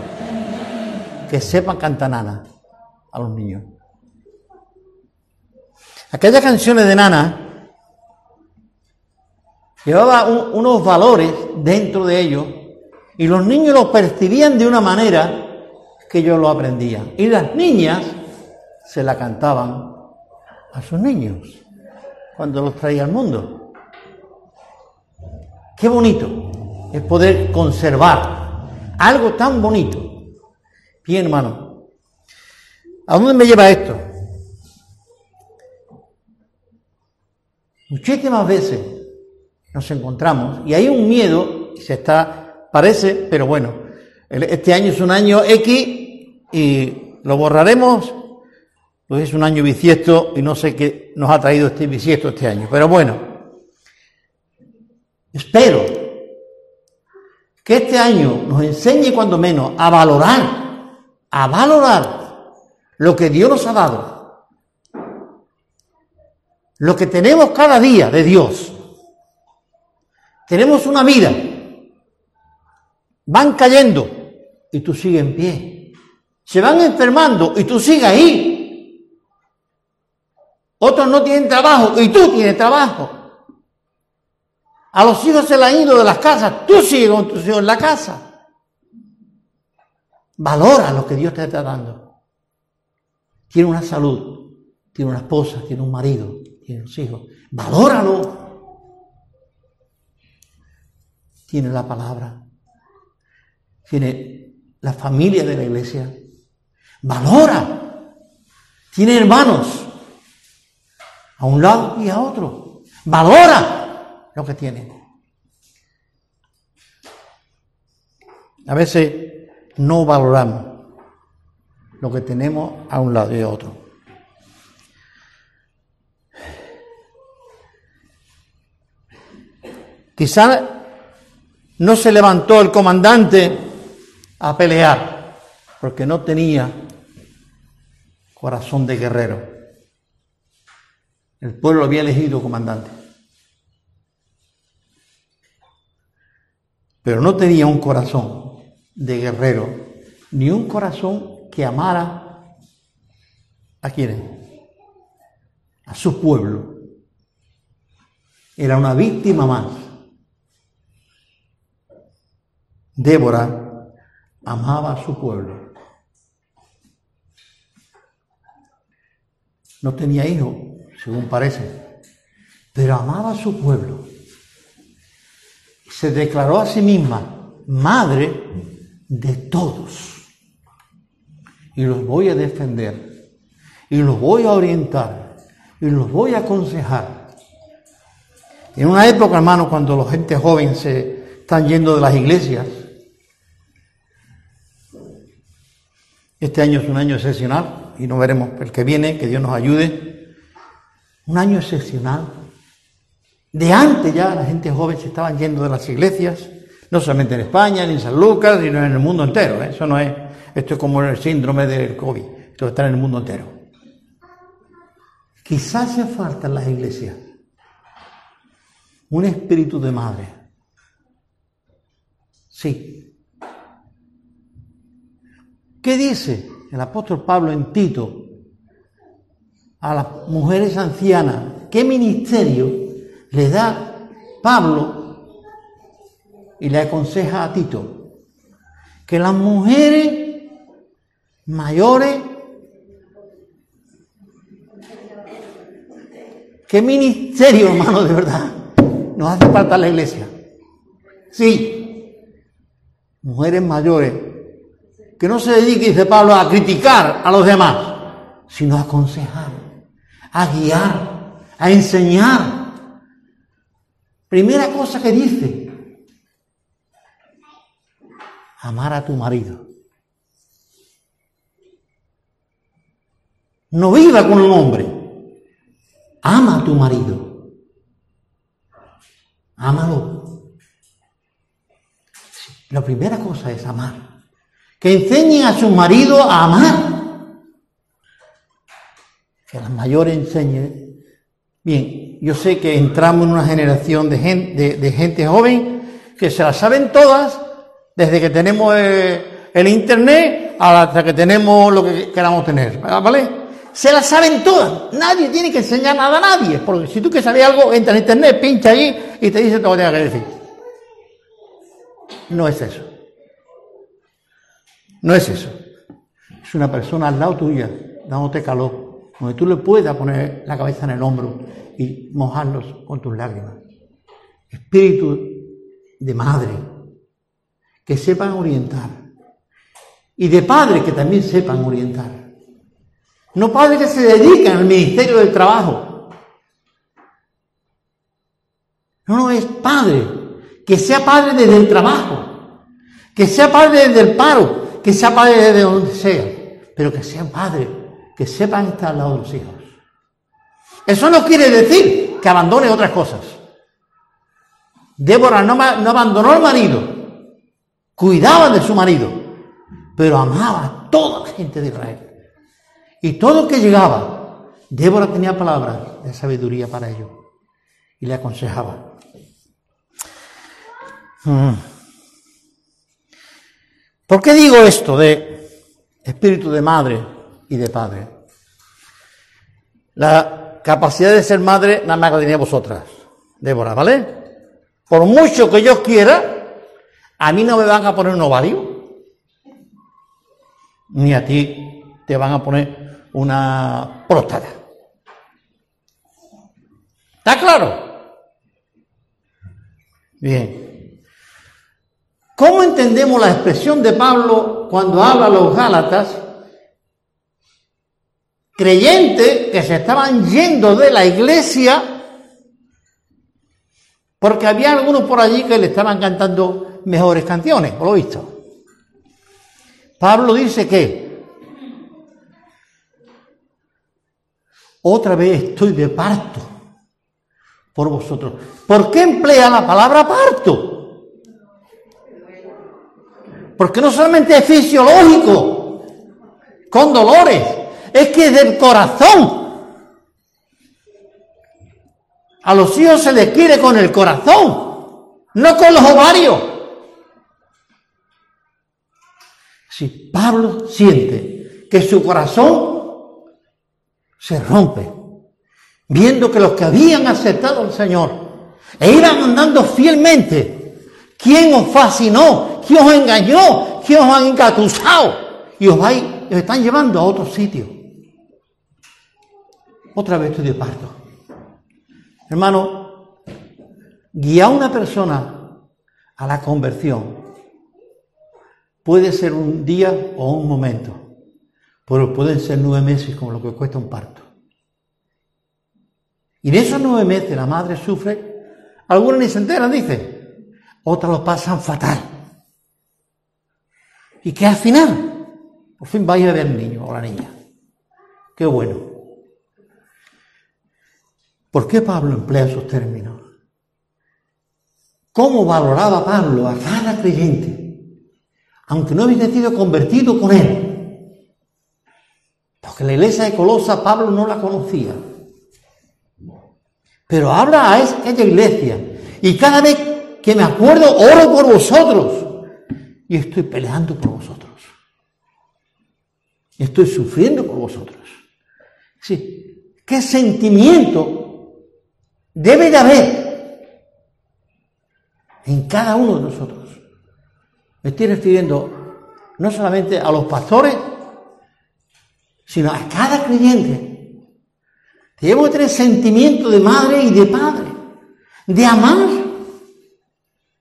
que sepan cantar nana a los niños. Aquellas canciones de nana llevaba un- unos valores dentro de ellos y los niños los percibían de una manera que ellos lo aprendían. Y las niñas se la cantaban a sus niños cuando los traía al mundo. Qué bonito es poder conservar algo tan bonito. Bien, hermano. ¿A dónde me lleva esto? Muchísimas veces nos encontramos y hay un miedo, se está, parece, pero bueno, este año es un año X y lo borraremos, pues es un año bisiesto y no sé qué nos ha traído este bisiesto este año, pero bueno, espero que este año nos enseñe cuando menos a valorar, a valorar lo que Dios nos ha dado, lo que tenemos cada día de Dios. Tenemos una vida, van cayendo y tú sigues en pie. Se van enfermando y tú sigues ahí. Otros no tienen trabajo y tú tienes trabajo. A los hijos se le han ido de las casas, tú sigues con tus hijos en la casa. Valora lo que Dios te está dando. Tiene una salud, tiene una esposa, tiene un marido, tiene unos hijos. Valóralo. Tiene la palabra. Tiene la familia de la iglesia. Valora. Tiene hermanos a un lado y a otro. Valora lo que tiene. A veces no valoramos lo que tenemos a un lado y a otro. Quizá no se levantó el comandante a pelear porque no tenía corazón de guerrero. El pueblo lo había elegido comandante. Pero no tenía un corazón de guerrero, ni un corazón que amara a quienes, a su pueblo. Era una víctima más. Débora amaba a su pueblo. No tenía hijos, según parece, pero amaba a su pueblo. Se declaró a sí misma madre de todos. Y los voy a defender, y los voy a orientar, y los voy a aconsejar. En una época, hermano, cuando la gente joven se están yendo de las iglesias, este año es un año excepcional y no veremos el que viene, que Dios nos ayude. Un año excepcional. De antes ya la gente joven se estaban yendo de las iglesias, no solamente en España, ni en San Lucas, sino en el mundo entero. ¿eh? Eso no es, esto es como el síndrome del COVID, esto está en el mundo entero. Quizás hace falta en las iglesias un espíritu de madre. Sí. ¿Qué dice el apóstol Pablo en Tito a las mujeres ancianas? ¿Qué ministerio le da Pablo y le aconseja a Tito? Que las mujeres mayores ¿Qué ministerio, hermano, de verdad? Nos hace falta la iglesia. Sí. Mujeres mayores. Que no se dedique, dice Pablo, a criticar a los demás, sino a aconsejar, a guiar, a enseñar. Primera cosa que dice, amar a tu marido. No viva con un hombre. Ama a tu marido. Ámalo. La primera cosa es amar. Que enseñen a su marido a amar. Que las mayores enseñen. Bien, yo sé que entramos en una generación de gente, de, gente joven que se la saben todas desde que tenemos eh, el internet hasta que tenemos lo que queramos tener. ¿Vale? Se la saben todas. Nadie tiene que enseñar nada a nadie. Porque si tú quieres saber algo, entra en internet, pincha allí y te dice todo lo que tienes que decir. No es eso. No es eso. Es una persona al lado tuya, dándote calor, donde tú le puedas poner la cabeza en el hombro y mojarlos con tus lágrimas. Espíritu de madre, que sepan orientar. Y de padre, que también sepan orientar. No padres que se dedican al ministerio del trabajo. No, no, es padre. Que sea padre desde el trabajo. Que sea padre desde el paro. Que sea padre desde donde sea. Pero que sea padre. Que sepan estar al lado de los hijos. Eso no quiere decir que abandone otras cosas. Débora no, no abandonó al marido. Cuidaba de su marido. Pero amaba a toda la gente de Israel. Y todo que llegaba, Débora tenía palabras de sabiduría para ello y le aconsejaba. Mm. ¿Por qué digo esto de espíritu de madre y de padre? La capacidad de ser madre nada más que tenía vosotras, Débora, ¿vale? Por mucho que yo quiera, a mí no me van a poner un ovario, ni a ti te van a poner una próstata. ¿Está claro? Bien. ¿Cómo entendemos la expresión de Pablo cuando habla a los Gálatas? Creyentes que se estaban yendo de la iglesia porque había algunos por allí que le estaban cantando mejores canciones, por lo visto. Pablo dice que Otra vez estoy de parto por vosotros. ¿Por qué emplea la palabra parto? Porque no solamente es fisiológico, con dolores, es que es del corazón. A los hijos se les quiere con el corazón, no con los ovarios. Si Pablo siente que su corazón se rompe, viendo que los que habían aceptado al Señor e iban andando fielmente, ¿quién os fascinó? ¿Quién os engañó? ¿Quién os ha engatusado? Y os, vais, os están llevando a otro sitio. Otra vez estoy de parto. Hermano, guiar a una persona a la conversión puede ser un día o un momento. Pero pueden ser nueve meses como lo que cuesta un parto. Y en esos nueve meses la madre sufre Algunos ni se enteran, dice. Otras lo pasan fatal. Y que al final, por fin vais a ver al niño o la niña. Qué bueno. ¿Por qué Pablo emplea esos términos? ¿Cómo valoraba Pablo a cada creyente? Aunque no hubiese sido convertido con él. Porque la iglesia de Colosa Pablo no la conocía. Pero habla a aquella iglesia. Y cada vez que me acuerdo, oro por vosotros. Y estoy peleando por vosotros. Estoy sufriendo por vosotros. Sí. ¿Qué sentimiento debe de haber en cada uno de nosotros? Me estoy refiriendo no solamente a los pastores, sino a cada creyente Debemos tener sentimiento de madre y de padre, de amar,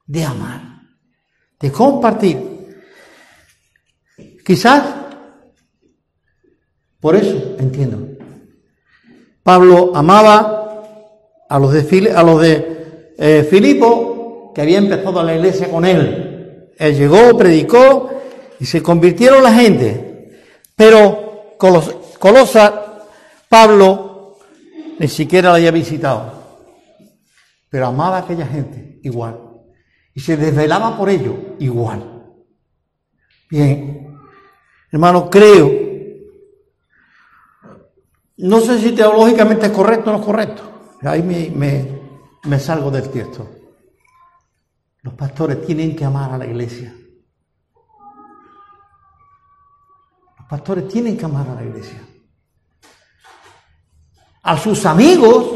de amar, de compartir. Quizás, por eso entiendo, Pablo amaba a los de, a los de eh, Filipo, que había empezado la iglesia con él. Él llegó, predicó y se convirtieron la gente. Pero Colosa, Pablo ni siquiera la había visitado. Pero amaba a aquella gente igual. Y se desvelaba por ello igual. Bien, hermano, creo. No sé si teológicamente es correcto o no es correcto. Ahí me, me salgo del texto. Los pastores tienen que amar a la iglesia. Pastores tienen que amar a la iglesia a sus amigos,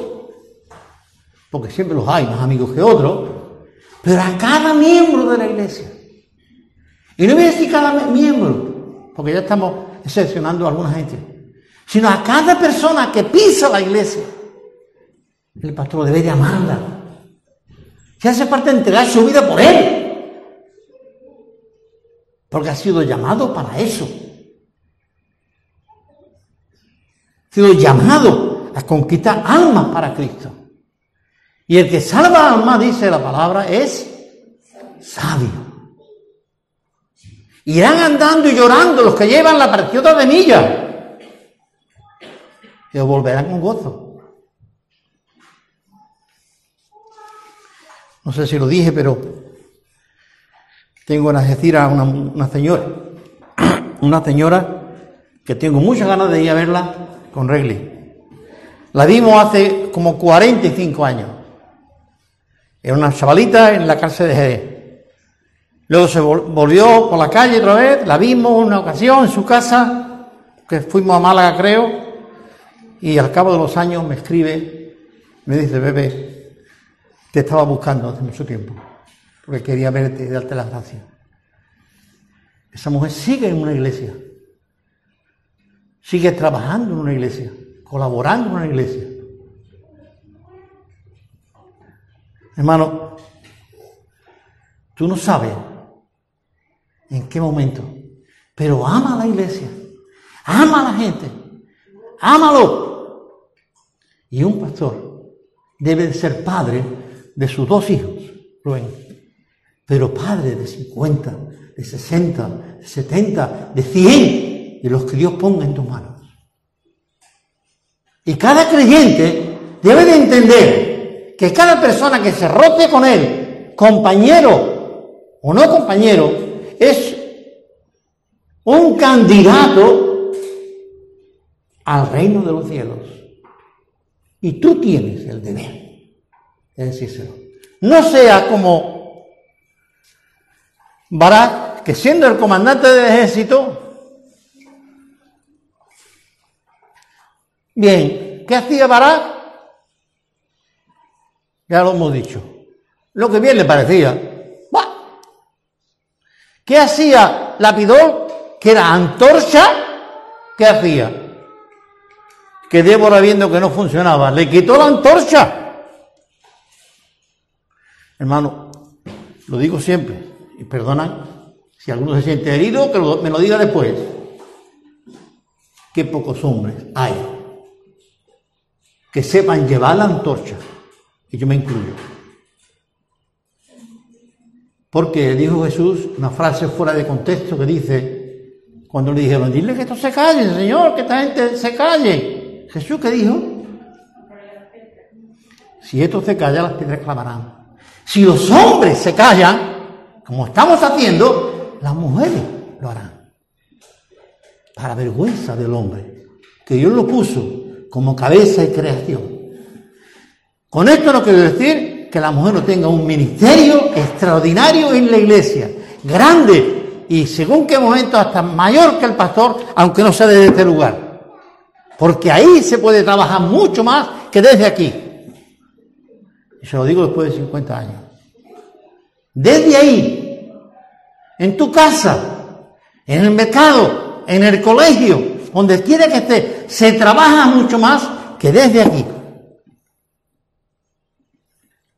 porque siempre los hay más amigos que otros, pero a cada miembro de la iglesia. Y no voy a decir cada miembro, porque ya estamos excepcionando a alguna gente, sino a cada persona que pisa la iglesia. El pastor debe de amarla. Se hace parte de entregar su vida por él. Porque ha sido llamado para eso. Ha sido llamado a conquistar almas para Cristo. Y el que salva almas, dice la palabra, es sabio. Irán andando y llorando los que llevan la preciosa de milla. Volverán con gozo. No sé si lo dije, pero tengo que decir a una, una señora, una señora que tengo muchas ganas de ir a verla con Regli. La vimos hace como 45 años. Era una chavalita en la cárcel de Jerez. Luego se volvió por la calle otra vez, la vimos una ocasión en su casa, que fuimos a Málaga creo, y al cabo de los años me escribe, me dice, bebé, te estaba buscando hace mucho tiempo, porque quería verte y darte las gracias. Esa mujer sigue en una iglesia, sigue trabajando en una iglesia colaborando en una iglesia. Hermano, tú no sabes en qué momento, pero ama a la iglesia, ama a la gente, ámalo. Y un pastor debe ser padre de sus dos hijos, pero padre de 50, de 60, de 70, de 100, de los que Dios ponga en tus manos. Y cada creyente debe de entender que cada persona que se rote con él, compañero o no compañero, es un candidato al reino de los cielos. Y tú tienes el deber de decírselo. No sea como Barak, que siendo el comandante del ejército, Bien, ¿qué hacía Barak? Ya lo hemos dicho. Lo que bien le parecía. ¿Qué hacía Lapidol? Que era antorcha. ¿Qué hacía? Que Débora viendo que no funcionaba, le quitó la antorcha. Hermano, lo digo siempre, y perdonan si alguno se siente herido, que me lo diga después. Qué pocos hombres hay que sepan llevar la antorcha, y yo me incluyo, Porque dijo Jesús una frase fuera de contexto que dice, cuando le dijeron, dile que esto se calle, Señor, que esta gente se calle. Jesús que dijo, si esto se calla, las piedras clamarán. Si los hombres se callan, como estamos haciendo, las mujeres lo harán. Para vergüenza del hombre, que Dios lo puso como cabeza y creación. Con esto no quiero decir que la mujer no tenga un ministerio extraordinario en la iglesia, grande y según qué momento hasta mayor que el pastor, aunque no sea desde este lugar. Porque ahí se puede trabajar mucho más que desde aquí. Y se lo digo después de 50 años. Desde ahí, en tu casa, en el mercado, en el colegio, donde quiera que esté, se trabaja mucho más que desde aquí.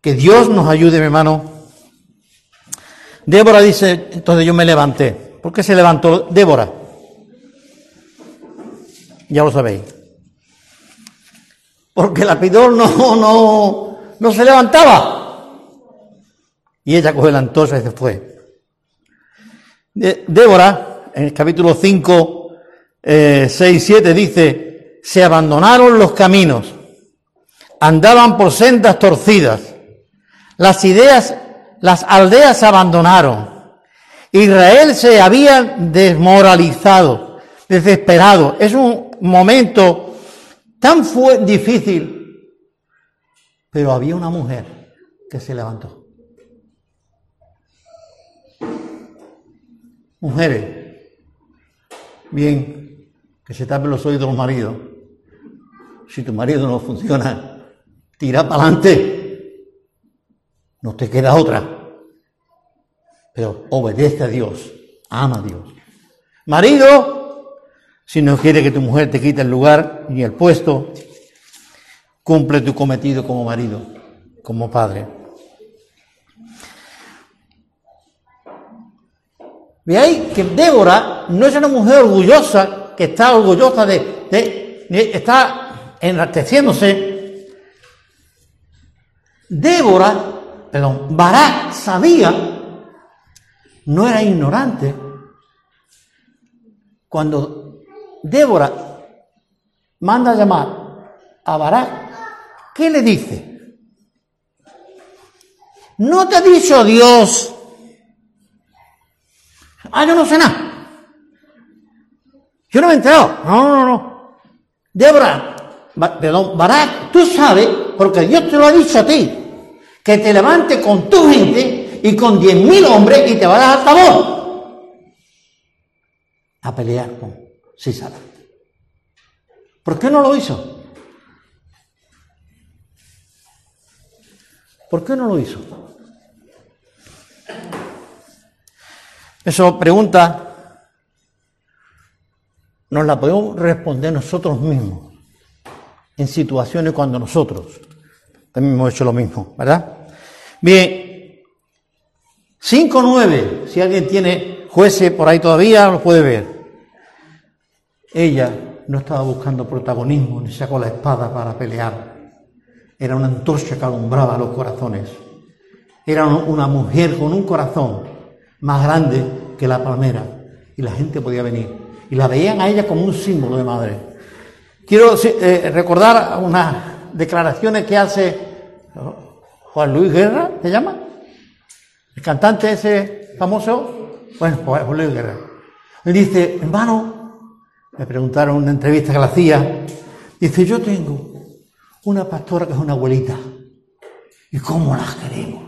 Que Dios nos ayude, mi hermano. Débora dice, entonces yo me levanté. ¿Por qué se levantó Débora? Ya lo sabéis. Porque la pidor no, no, no se levantaba. Y ella coge la antorcha y se fue. Débora, en el capítulo 5, 6 y 7 dice, se abandonaron los caminos, andaban por sendas torcidas las ideas, las aldeas se abandonaron. Israel se había desmoralizado, desesperado. Es un momento tan difícil, pero había una mujer que se levantó. Mujeres, bien, que se tapen los oídos los maridos. Si tu marido no funciona, tira para adelante no te queda otra. Pero obedece a Dios, ama a Dios. Marido, si no quiere que tu mujer te quite el lugar ni el puesto, cumple tu cometido como marido, como padre. Veáis que Débora no es una mujer orgullosa, está orgullosa de, de, de está enalteciéndose. Débora perdón, Barak sabía, no era ignorante, cuando Débora manda a llamar a Barak, ¿qué le dice? ¿No te ha dicho Dios? Ah, yo no sé nada. Yo no me he enterado. No, no, no. Débora, perdón, Barak, tú sabes, porque Dios te lo ha dicho a ti que te levante con tu gente y con diez mil hombres y te va a dar favor a pelear con Cisara. ¿Por qué no lo hizo? ¿Por qué no lo hizo? Eso pregunta nos la podemos responder nosotros mismos en situaciones cuando nosotros también hemos hecho lo mismo, ¿verdad? Bien, 5.9, si alguien tiene jueces por ahí todavía, lo puede ver. Ella no estaba buscando protagonismo ni sacó la espada para pelear. Era una antorcha que alumbraba los corazones. Era una mujer con un corazón más grande que la palmera y la gente podía venir. Y la veían a ella como un símbolo de madre. Quiero eh, recordar unas declaraciones que hace Juan Luis Guerra, ¿se llama? El cantante ese famoso. Bueno, Juan Luis Guerra. Él dice, hermano, me preguntaron en una entrevista que le hacía, dice, yo tengo una pastora que es una abuelita. ¿Y cómo la queremos?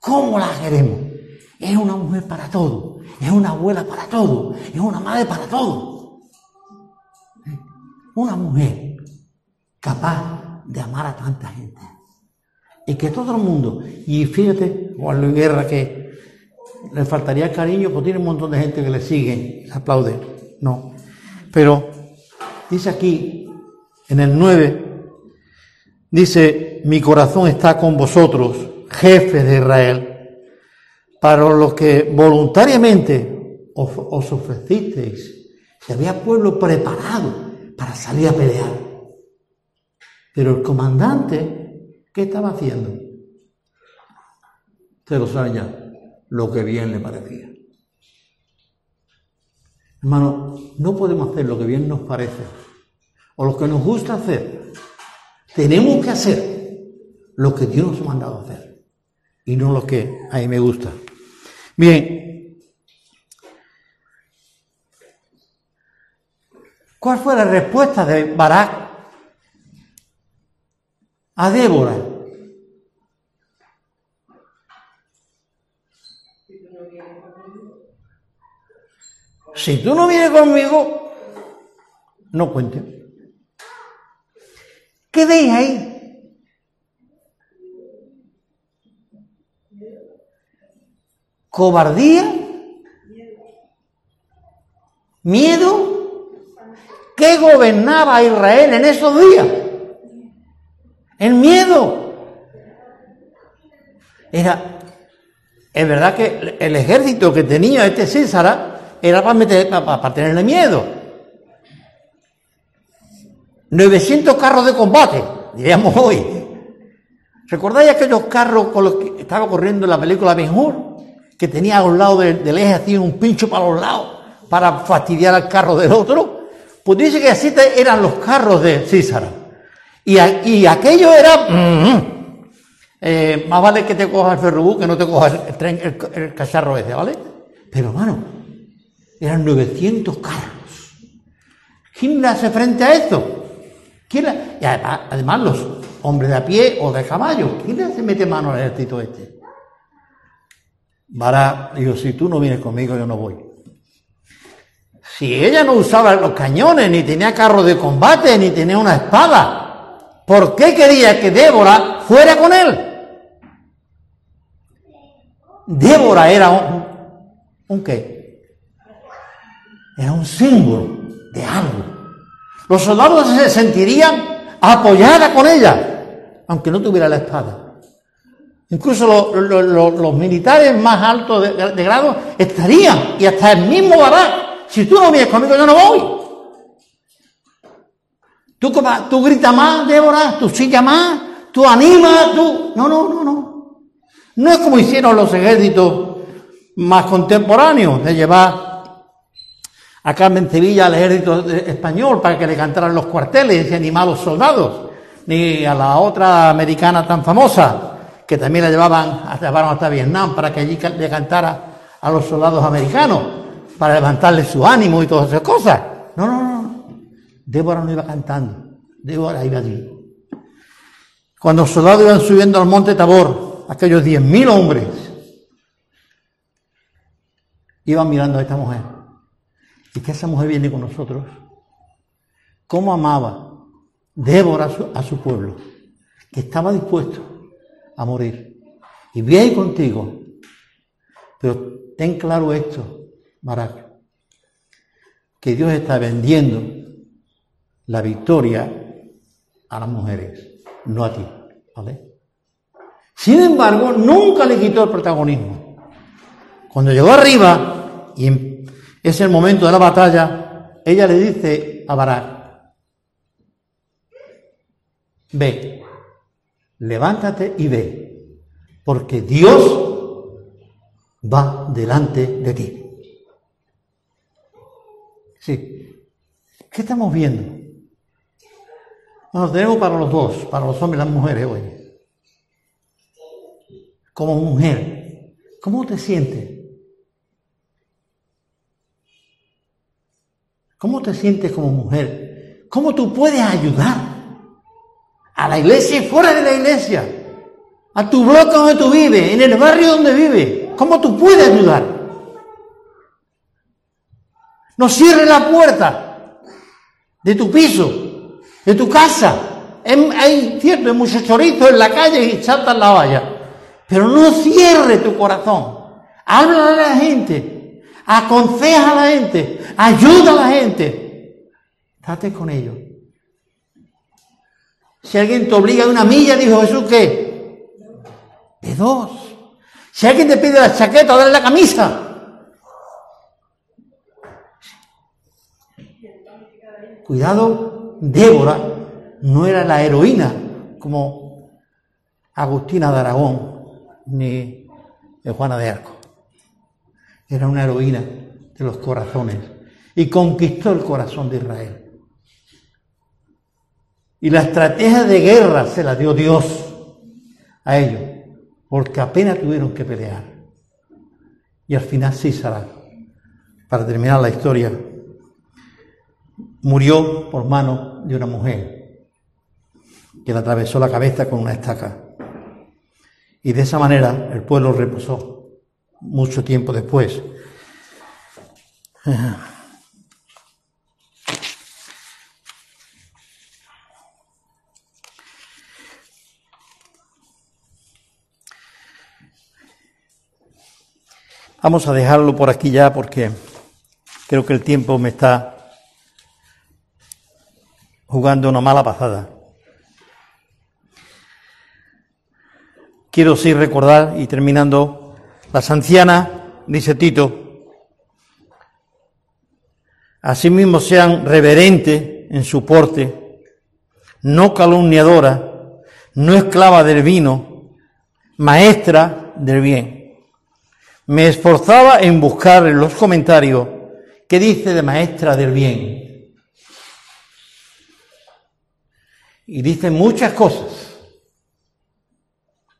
¿Cómo la queremos? Es una mujer para todo, es una abuela para todo, es una madre para todo. Una mujer capaz de amar a tanta gente. Y que todo el mundo, y fíjate, Juan Luis Guerra, que le faltaría cariño, pues tiene un montón de gente que le sigue, aplaude. No. Pero dice aquí, en el 9, dice, mi corazón está con vosotros, jefes de Israel, para los que voluntariamente os, ofrecisteis. Si había pueblo preparado para salir a pelear. Pero el comandante ¿Qué estaba haciendo? Ustedes lo saben lo que bien le parecía. Hermano, no podemos hacer lo que bien nos parece o lo que nos gusta hacer. Tenemos que hacer lo que Dios nos ha mandado hacer y no lo que a mí me gusta. Bien, ¿cuál fue la respuesta de Barak a Débora? Si tú no vienes conmigo, no cuentes. ¿Qué veis ahí? Cobardía, miedo, ¿qué gobernaba a Israel en esos días? El miedo. Era, es verdad que el ejército que tenía este César era para, meter, para, para tenerle miedo. 900 carros de combate, diríamos hoy. ¿Recordáis aquellos carros con los que estaba corriendo en la película Hur? Que tenía a un lado del, eje así un pincho para los lados para fastidiar al carro del otro. Pues dice que así eran los carros de César. Y, a- y aquello era... mm, eh, más vale que te cojas el ferrobú que no te cojas el, cacharro ese, ¿vale? Pero hermano, eran 900 carros. ¿Quién le hace frente a esto? ¿Quién Y además, además los hombres de a pie o de caballo, ¿quién le hace mete mano al ejército este? Vara, digo, si tú no vienes conmigo, yo no voy. Si ella no usaba los cañones, ni tenía carro de combate, ni tenía una espada, ¿por qué quería que Débora fuera con él? Débora era un, un qué? Era un símbolo de algo. Los soldados se sentirían apoyada con ella, aunque no tuviera la espada. Incluso lo- lo- lo- los militares más altos de, grado estarían, y hasta el mismo Barak, si tú no vienes conmigo, yo no voy. Tú, gritas más, Débora, tú silla más, tú animas, tú... No, no, no, no. No es como hicieron los ejércitos más contemporáneos, de llevar a Carmen Sevilla al ejército español para que le cantaran los cuarteles y animar a los soldados, ni a la otra americana tan famosa, que también la llevaban, la llevaron hasta Vietnam para que allí le cantara a los soldados americanos, para levantarles su ánimo y todas esas cosas. No, no, no, no. Débora no iba cantando, Débora iba allí. Cuando los soldados iban subiendo al monte Tabor, aquellos 10.000 hombres, iban mirando a esta mujer. Y que esa mujer viene con nosotros. ¿Cómo amaba Débora a su, a su pueblo? Que estaba dispuesto a morir. Y viene contigo. Pero ten claro esto, Barak. Que Dios está vendiendo la victoria a las mujeres, no a ti. ¿Vale? Sin embargo, nunca le quitó el protagonismo. Cuando llegó arriba, y en- es el momento de la batalla, ella le dice a Barak, ve, levántate y ve, porque Dios va delante de ti. Sí. ¿Qué estamos viendo? Bueno, tenemos para los dos, para los hombres y las mujeres hoy. Como mujer, ¿cómo te sientes? ¿Cómo te sientes como mujer? ¿Cómo tú puedes ayudar a la iglesia y fuera de la iglesia? A tu bloque donde tú vives, en el barrio donde vives. ¿Cómo tú puedes ayudar? No cierres la puerta de tu piso, de tu casa. Em- Hay cierto, hay muchos chorizos en la calle y saltan la valla. Pero no cierre tu corazón. Habla a la gente. Aconseja a la gente. Ayuda a la gente. Date con ellos. Si alguien te obliga a una milla, dijo Jesús, ¿qué? De dos. Si alguien te pide la chaqueta, dale la camisa. Cuidado, Débora no era la heroína como Agustina de Aragón ni Juana de Arco. Era una heroína de los corazones y conquistó el corazón de Israel. Y la estrategia de guerra se la dio Dios a ellos, porque apenas tuvieron que pelear. Y al final Císara, para terminar la historia, murió por mano de una mujer que le atravesó la cabeza con una estaca. Y de esa manera el pueblo reposó mucho tiempo después. Vamos a dejarlo por aquí ya porque creo que el tiempo me está jugando una mala pasada. Quiero sí recordar, y terminando, las ancianas, dice Tito, asimismo sean reverentes en su porte, no calumniadora, no esclava del vino, maestra del bien. Me esforzaba en buscar en los comentarios qué dice de maestra del bien. Y dice muchas cosas,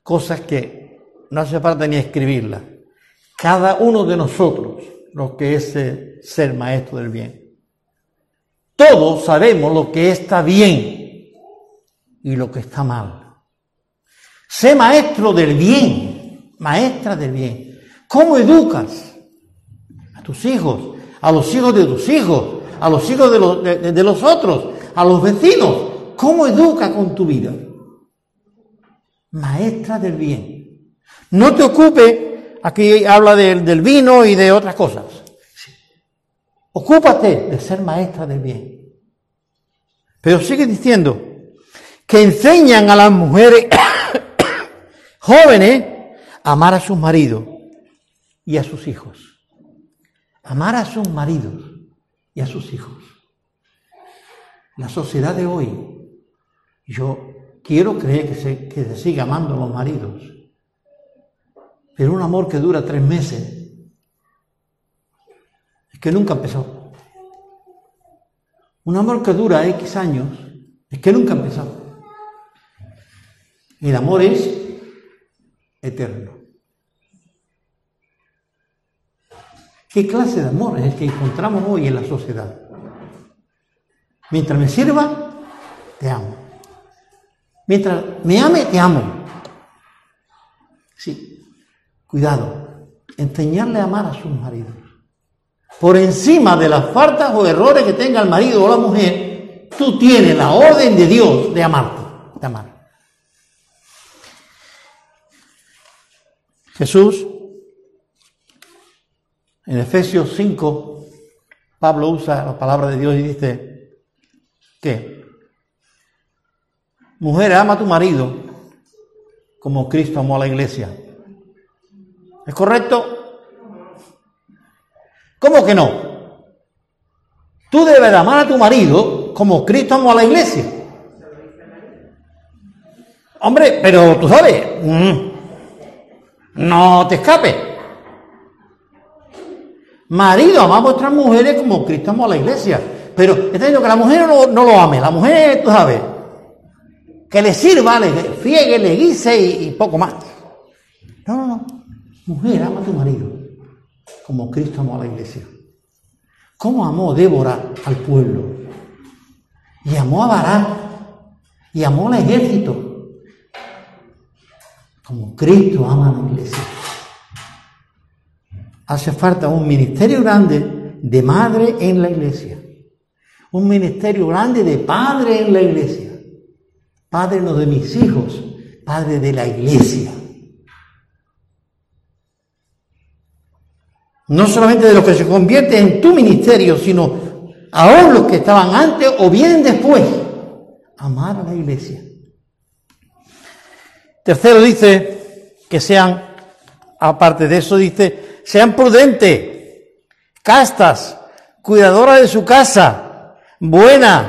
cosas que no hace falta ni escribirlas. Cada uno de nosotros, lo que es ser maestro del bien. Todos sabemos lo que está bien y lo que está mal. Sé maestro del bien, maestra del bien. ¿Cómo educas a tus hijos, a los hijos de tus hijos, a los hijos de los, de los otros, a los vecinos? ¿Cómo educa con tu vida? Maestra del bien. No te ocupe, aquí habla del vino y de otras cosas. Ocúpate de ser maestra del bien. Pero sigue diciendo que enseñan a las mujeres jóvenes a amar a sus maridos y a sus hijos. Amar a sus maridos y a sus hijos. La sociedad de hoy yo quiero creer que se, que se siga amando a los maridos, pero un amor que dura tres meses es que nunca empezó. Un amor que dura X años es que nunca empezó. El amor es eterno. ¿Qué clase de amor es el que encontramos hoy en la sociedad? Mientras me sirva, te amo. Mientras me ame, te amo. Sí, cuidado, enseñarle a amar a sus maridos. Por encima de las faltas o errores que tenga el marido o la mujer, tú tienes la orden de Dios de amarte, de amar. Jesús, en Efesios 5, Pablo usa la palabra de Dios y dice que Mujer, ama a tu marido como Cristo amó a la iglesia. ¿Es correcto? ¿Cómo que no? Tú debes amar a tu marido como Cristo amó a la iglesia. Hombre, pero tú sabes, mm, no te escapes. Marido, ama a vuestras mujeres como Cristo amó a la iglesia. Pero está diciendo que la mujer no, no lo ame. La mujer, tú sabes, que le sirva, le friegue, le guise y, poco más. No, no, no. Mujer, ama a tu marido, como Cristo amó a la iglesia. ¿Cómo amó Débora al pueblo? Y amó a Barak, y amó al ejército, como Cristo ama a la iglesia. Hace falta un ministerio grande de madre en la iglesia, un ministerio grande de padre en la iglesia Padre no de mis hijos, Padre de la iglesia. No solamente de los que se convierten en tu ministerio, sino aún los que estaban antes o vienen después. Amar a la iglesia. Tercero dice que sean, aparte de eso, dice, sean prudentes, castas, cuidadoras de su casa, buenas,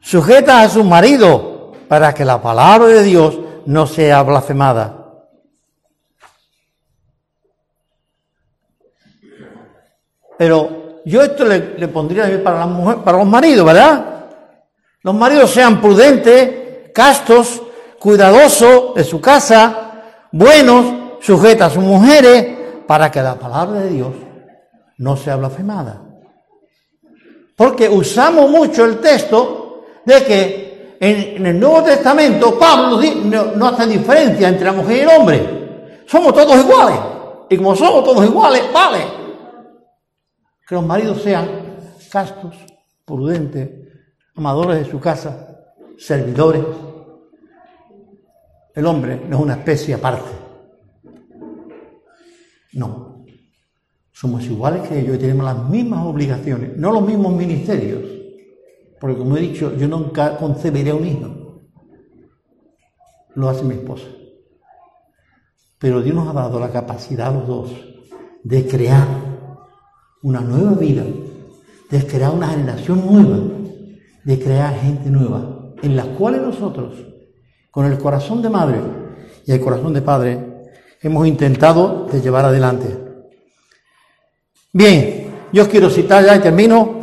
sujetas a su marido, para que la palabra de Dios no sea blasfemada. Pero yo esto le, pondría para, para los maridos, ¿verdad? Los maridos sean prudentes, castos, cuidadosos de su casa, buenos, sujetos a sus mujeres, para que la palabra de Dios no sea blasfemada. Porque usamos mucho el texto de que en, el Nuevo Testamento Pablo no, no hace diferencia entre la mujer y el hombre. Somos todos iguales. Y como somos todos iguales, vale. Que los maridos sean castos, prudentes, amadores de su casa, servidores. El hombre no es una especie aparte. No. Somos iguales que ellos y tenemos las mismas obligaciones, no los mismos ministerios. Porque como he dicho, yo nunca concebiré un hijo. Lo hace mi esposa. Pero Dios nos ha dado la capacidad a los dos de crear una nueva vida, de crear una generación nueva, de crear gente nueva, en las cuales nosotros, con el corazón de madre y el corazón de padre, hemos intentado de llevar adelante. Bien, yo quiero citar ya y termino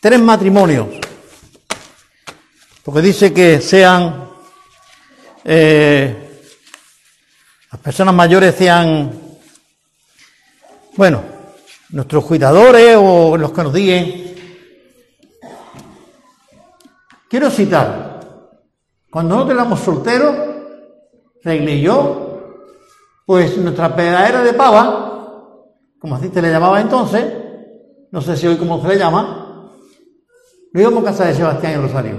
tres matrimonios, porque dice que sean eh, las personas mayores sean, bueno, nuestros cuidadores o los que nos digan. Quiero citar, cuando nosotros éramos solteros, Y yo, pues nuestra pedadera de pava, como así se le llamaba entonces, no sé si hoy cómo se le llama, nos íbamos a casa de Sebastián y Rosario.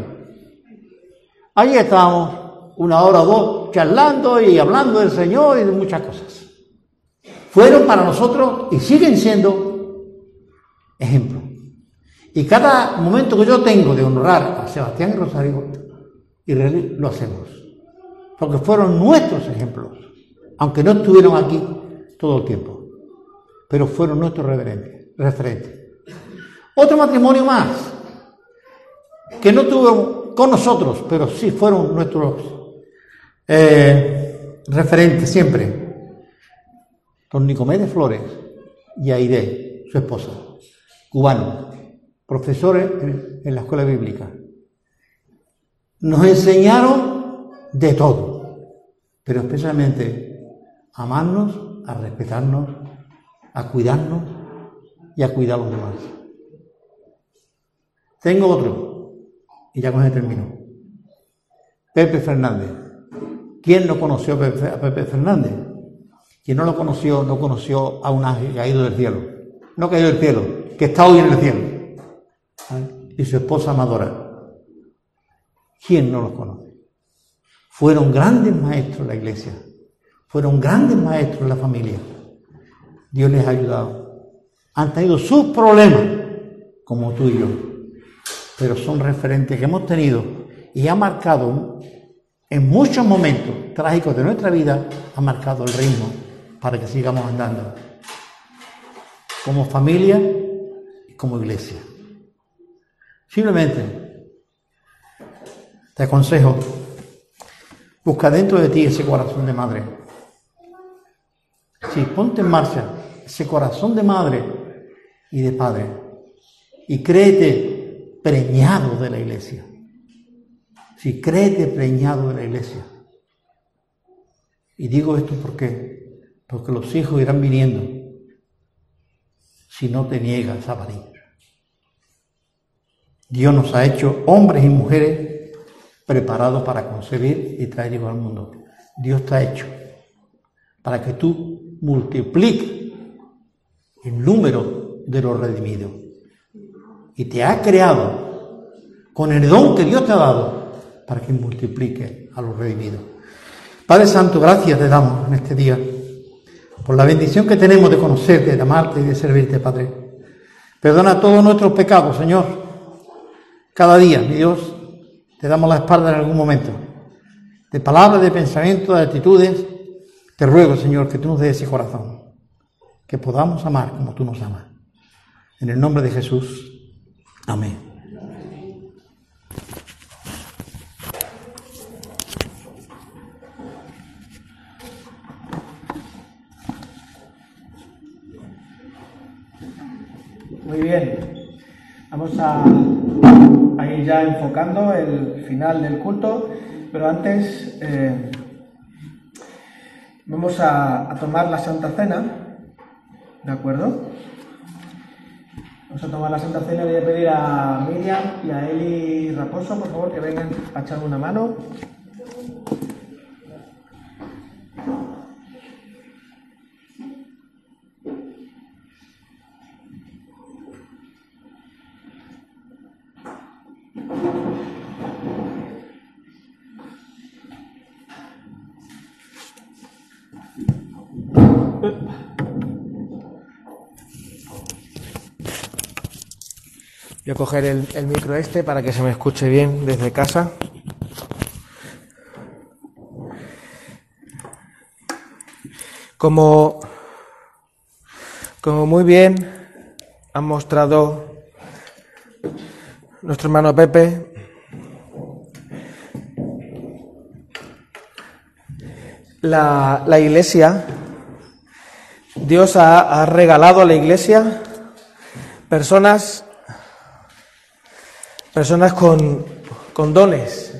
Allí estábamos una hora o dos charlando y hablando del Señor y de muchas cosas. Fueron para nosotros y siguen siendo ejemplos. Y cada momento que yo tengo de honrar a Sebastián y Rosario, y lo hacemos. Porque fueron nuestros ejemplos, aunque no estuvieron aquí todo el tiempo, pero fueron nuestros referentes. Otro matrimonio más, que no tuvo con nosotros, pero sí fueron nuestros eh, referentes siempre. Don Nicomé de Flores y Aide, su esposa, cubano profesores en, la escuela bíblica. Nos enseñaron de todo, pero especialmente amarnos, a respetarnos, a cuidarnos y a cuidar a los demás. Tengo otro, y ya con eso termino. Pepe Fernández. ¿Quién no conoció a Pepe Fernández? Quien no lo conoció, no conoció a un ángel caído del cielo. No caído del cielo, que está hoy en el cielo y su esposa Amadora. ¿Quién no los conoce? Fueron grandes maestros la iglesia, fueron grandes maestros la familia. Dios les ha ayudado. Han tenido sus problemas, como tú y yo, pero son referentes que hemos tenido y ha marcado en muchos momentos trágicos de nuestra vida, ha marcado el ritmo para que sigamos andando como familia y como iglesia. Simplemente te aconsejo, busca dentro de ti ese corazón de madre. Sí, ponte en marcha ese corazón de madre y de padre y créete preñado de la iglesia. Sí, créete preñado de la iglesia. Y digo esto porque, porque los hijos irán viniendo si no te niegas a venir. Dios nos ha hecho hombres y mujeres preparados para concebir y traer hijos al mundo. Dios te ha hecho para que tú multipliques el número de los redimidos. Y te ha creado con el don que Dios te ha dado para que multiplique a los redimidos. Padre Santo, gracias te damos en este día por la bendición que tenemos de conocerte, de amarte y de servirte, Padre. Perdona todos nuestros pecados, Señor cada día, mi Dios, te damos la espalda en algún momento. De palabras, de pensamientos, de actitudes, te ruego, Señor, que tú nos des ese corazón, que podamos amar como tú nos amas. En el nombre de Jesús. Amén. Vamos a, ir ya enfocando el final del culto, pero antes eh, vamos a, tomar la Santa Cena, ¿de acuerdo? Vamos a tomar la Santa Cena. Voy a pedir a Miriam y a Eli Raposo, por favor, que vengan a echarme una mano. Voy a coger el, micro este para que se me escuche bien desde casa. Como, como muy bien ha mostrado nuestro hermano Pepe, la, iglesia, Dios ha regalado a la iglesia personas personas con, con dones,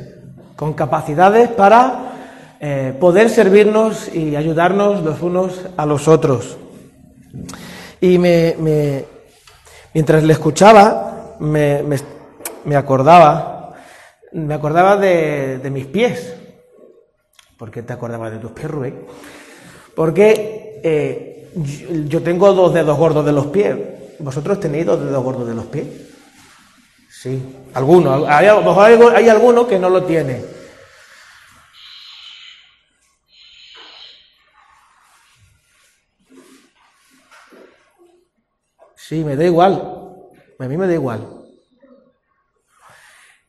con capacidades para eh, poder servirnos y ayudarnos los unos a los otros. Y me, me- mientras le escuchaba, me, me- acordaba, me acordaba de, mis pies. ¿Por qué te acordabas de tus pies, Rubén? Porque eh, yo tengo dos dedos gordos de los pies. ¿Vosotros tenéis dos dedos gordos de los pies? Sí, algunos. Hay, a lo mejor hay, que no lo tiene. Sí, me da igual. A mí me da igual.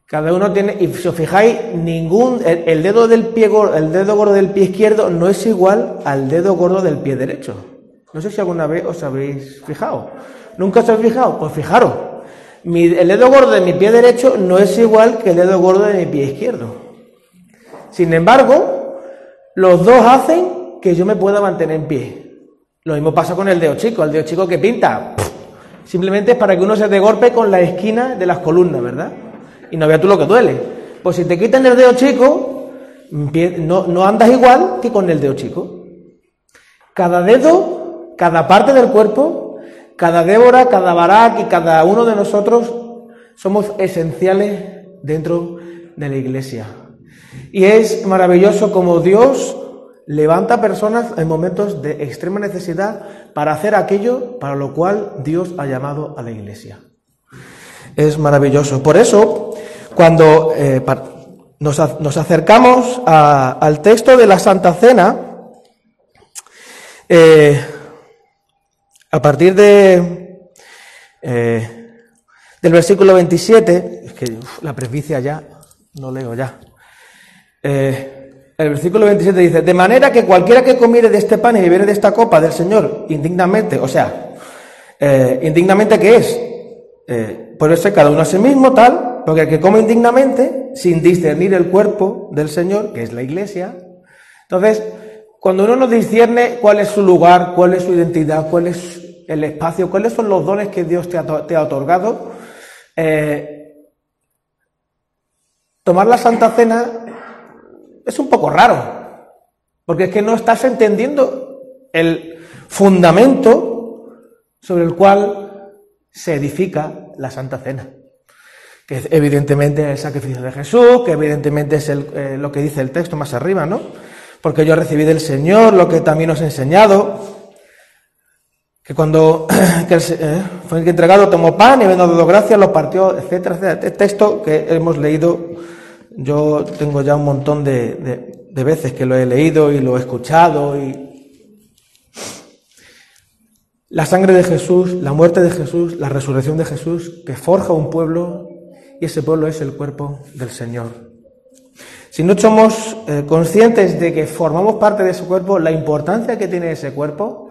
Cada uno tiene, y si os fijáis, ningún, el, dedo del pie, el dedo gordo del pie izquierdo no es igual al dedo gordo del pie derecho. No sé si alguna vez os habéis fijado. ¿Nunca os habéis fijado? Pues fijaros. El dedo gordo de mi pie derecho no es igual que el dedo gordo de mi pie izquierdo. Sin embargo, los dos hacen que yo me pueda mantener en pie. Lo mismo pasa con el dedo chico. El dedo chico que pinta, simplemente es para que uno se dé golpe con la esquina de las columnas, ¿verdad? Y no veas tú lo que duele. Pues si te quitan el dedo chico, empie- no, no andas igual que con el dedo chico. Cada dedo, cada parte del cuerpo, cada Débora, cada Barak y cada uno de nosotros somos esenciales dentro de la iglesia. Y es maravilloso como Dios levanta personas en momentos de extrema necesidad para hacer aquello para lo cual Dios ha llamado a la iglesia. Es maravilloso. Por eso, cuando eh, nos, acercamos al texto de la Santa Cena, eh, a partir de, eh, del versículo 27, es que la presbicia ya, no leo ya. Eh, el versículo 27 dice, de manera que cualquiera que comiere de este pan y bebiere de esta copa del Señor indignamente, o sea, eh, indignamente ¿qué es? Eh, ponerse cada uno a sí mismo, tal, porque el que come indignamente, sin discernir el cuerpo del Señor, que es la iglesia, entonces, cuando uno no discierne cuál es su lugar, cuál es su identidad, cuál es el espacio, cuáles son los dones que Dios te ha, te ha otorgado, eh, tomar la Santa Cena es un poco raro, porque es que no estás entendiendo el fundamento sobre el cual se edifica la Santa Cena, que es evidentemente el sacrificio de Jesús, que evidentemente es el- eh, lo que dice el texto más arriba, ¿no? Porque yo recibí del Señor lo que también os he enseñado, que cuando que el eh, fue entregado tomó pan y dado gracias lo partió, etcétera, etcétera. El texto que hemos leído, yo tengo ya un montón de, de- de veces que lo he leído y lo he escuchado y la sangre de Jesús, la muerte de Jesús, la resurrección de Jesús, que forja un pueblo y ese pueblo es el cuerpo del Señor. Si no somos eh, conscientes de que formamos parte de ese cuerpo, la importancia que tiene ese cuerpo,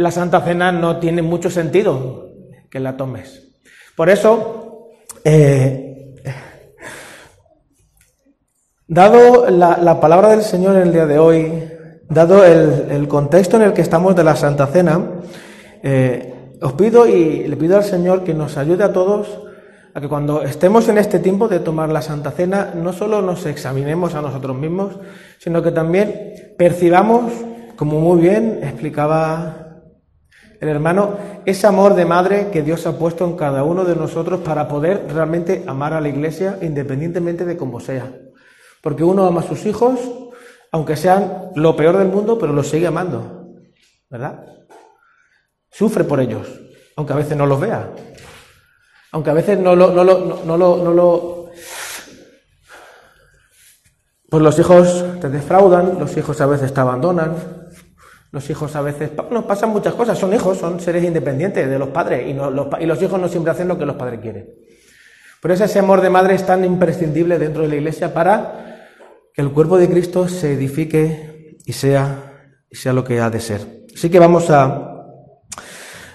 la Santa Cena no tiene mucho sentido que la tomes. Por eso, eh, dado la, la palabra del Señor en el día de hoy, dado el, el contexto en el que estamos de la Santa Cena, eh, os pido y le pido al Señor que nos ayude a todos a que cuando estemos en este tiempo de tomar la Santa Cena, no solo nos examinemos a nosotros mismos, sino que también percibamos, como muy bien explicaba el hermano, ese amor de madre que Dios ha puesto en cada uno de nosotros para poder realmente amar a la iglesia independientemente de cómo sea. Porque uno ama a sus hijos, aunque sean lo peor del mundo, pero los sigue amando. ¿Verdad? Sufre por ellos, aunque a veces no los vea. Aunque a veces no lo, no lo, no, lo, no lo... Pues los hijos te defraudan, los hijos a veces te abandonan, los hijos a veces... Bueno, pasan muchas cosas, son hijos, son seres independientes de los padres y, los, los hijos no siempre hacen lo que los padres quieren. Por eso ese amor de madre es tan imprescindible dentro de la iglesia para que el cuerpo de Cristo se edifique y sea, y sea lo que ha de ser. Así que vamos a,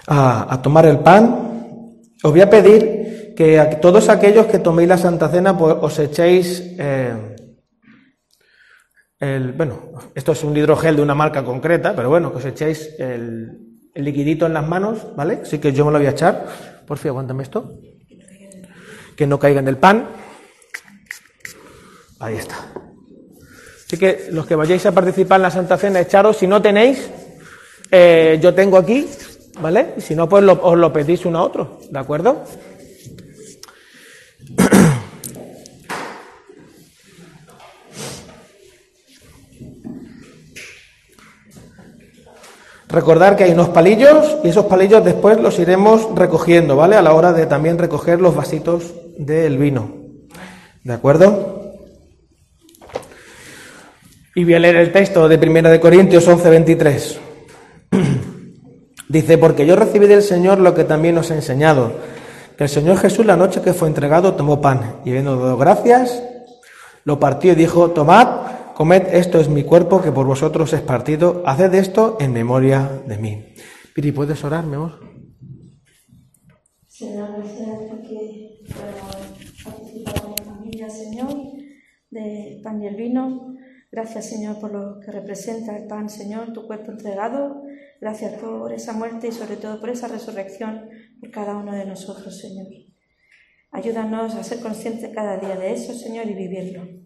a, tomar el pan. Os voy a pedir que todos aquellos que toméis la Santa Cena pues, os echéis... Eh, el, bueno, esto es un hidrogel de una marca concreta, pero bueno, que os echéis el, el liquidito en las manos, ¿vale? Así que yo me lo voy a echar. Por fin, aguántame esto. Que no caiga en el pan. Ahí está. Así que los que vayáis a participar en la Santa Cena, echaros. Si no tenéis, eh, yo tengo aquí, ¿vale? Y si no, pues lo, os lo pedís uno a otro, ¿de acuerdo? Recordar que hay unos palillos y esos palillos después los iremos recogiendo, ¿vale? A la hora de también recoger los vasitos del vino. ¿De acuerdo? Y voy a leer el texto de 1 de Corintios 11:23. Dice, porque yo recibí del Señor lo que también os he enseñado, que el Señor Jesús la noche que fue entregado tomó pan y habiendo dado gracias, lo partió y dijo, tomad, comed, esto es mi cuerpo que por vosotros es partido, haced esto en memoria de mí. Piri, ¿puedes orar, mi amor? Señor, gracias porque participar con mi familia, Señor, del pan y el vino. Gracias, Señor, por lo que representa el pan, Señor, tu cuerpo entregado. Gracias por esa muerte y sobre todo por esa resurrección por cada uno de nosotros, Señor. Ayúdanos a ser conscientes cada día de eso, Señor, y vivirlo.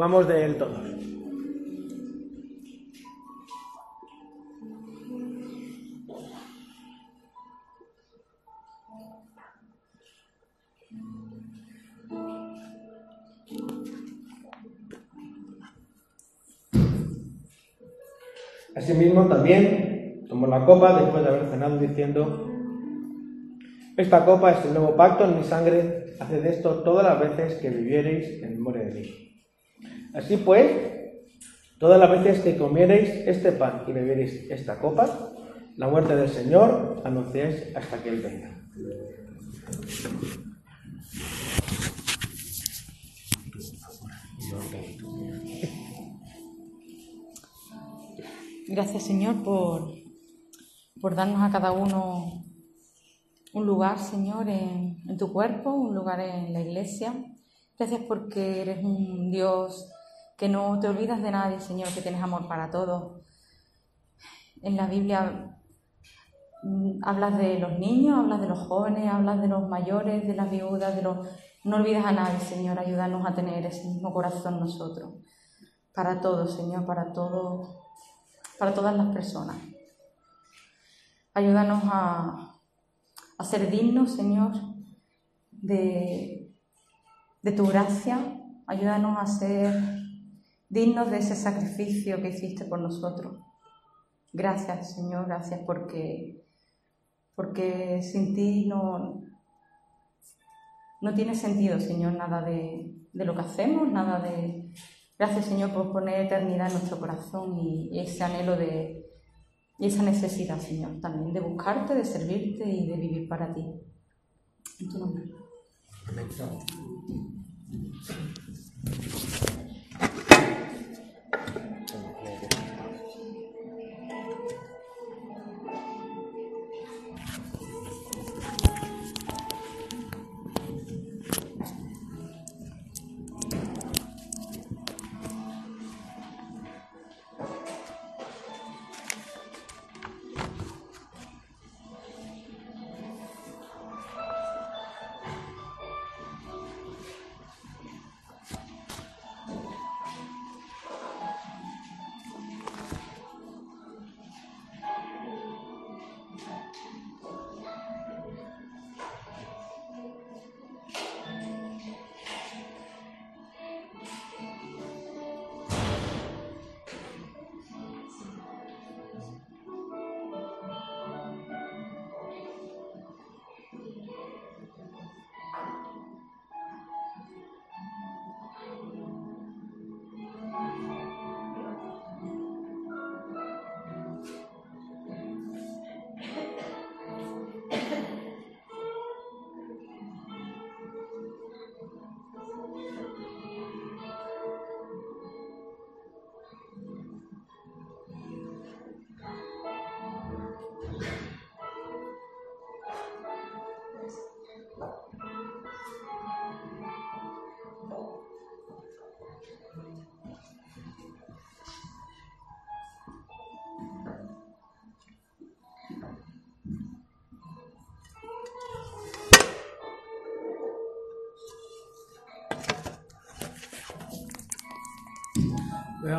Comamos de él todos. Asimismo, también tomó la copa después de haber cenado diciendo, esta copa es el nuevo pacto en mi sangre, haced esto todas las veces que viviereis en memoria de mí. Así pues, todas las veces que comiereis este pan y bebiereis esta copa, la muerte del Señor anunciéis hasta que Él venga. Gracias, Señor, por, por darnos a cada uno un lugar, Señor, en tu cuerpo, un lugar en la iglesia. Gracias porque eres un Dios que no te olvidas de nadie, Señor, que tienes amor para todos. En la Biblia mm, hablas de los niños, hablas de los jóvenes, hablas de los mayores, de las viudas, de los... No olvides a nadie, Señor, ayúdanos a tener ese mismo corazón nosotros. Para todos, Señor, para todos, para todas las personas. Ayúdanos a, a ser dignos, Señor, de, de tu gracia. Ayúdanos a ser dignos de ese sacrificio que hiciste por nosotros. Gracias, Señor, gracias porque, porque sin ti no, no tiene sentido, Señor, nada de, de lo que hacemos, nada de... Gracias, Señor, por poner eternidad en nuestro corazón y, y ese anhelo de, y esa necesidad, Señor, también de buscarte, de servirte y de vivir para ti. En tu nombre. Amén.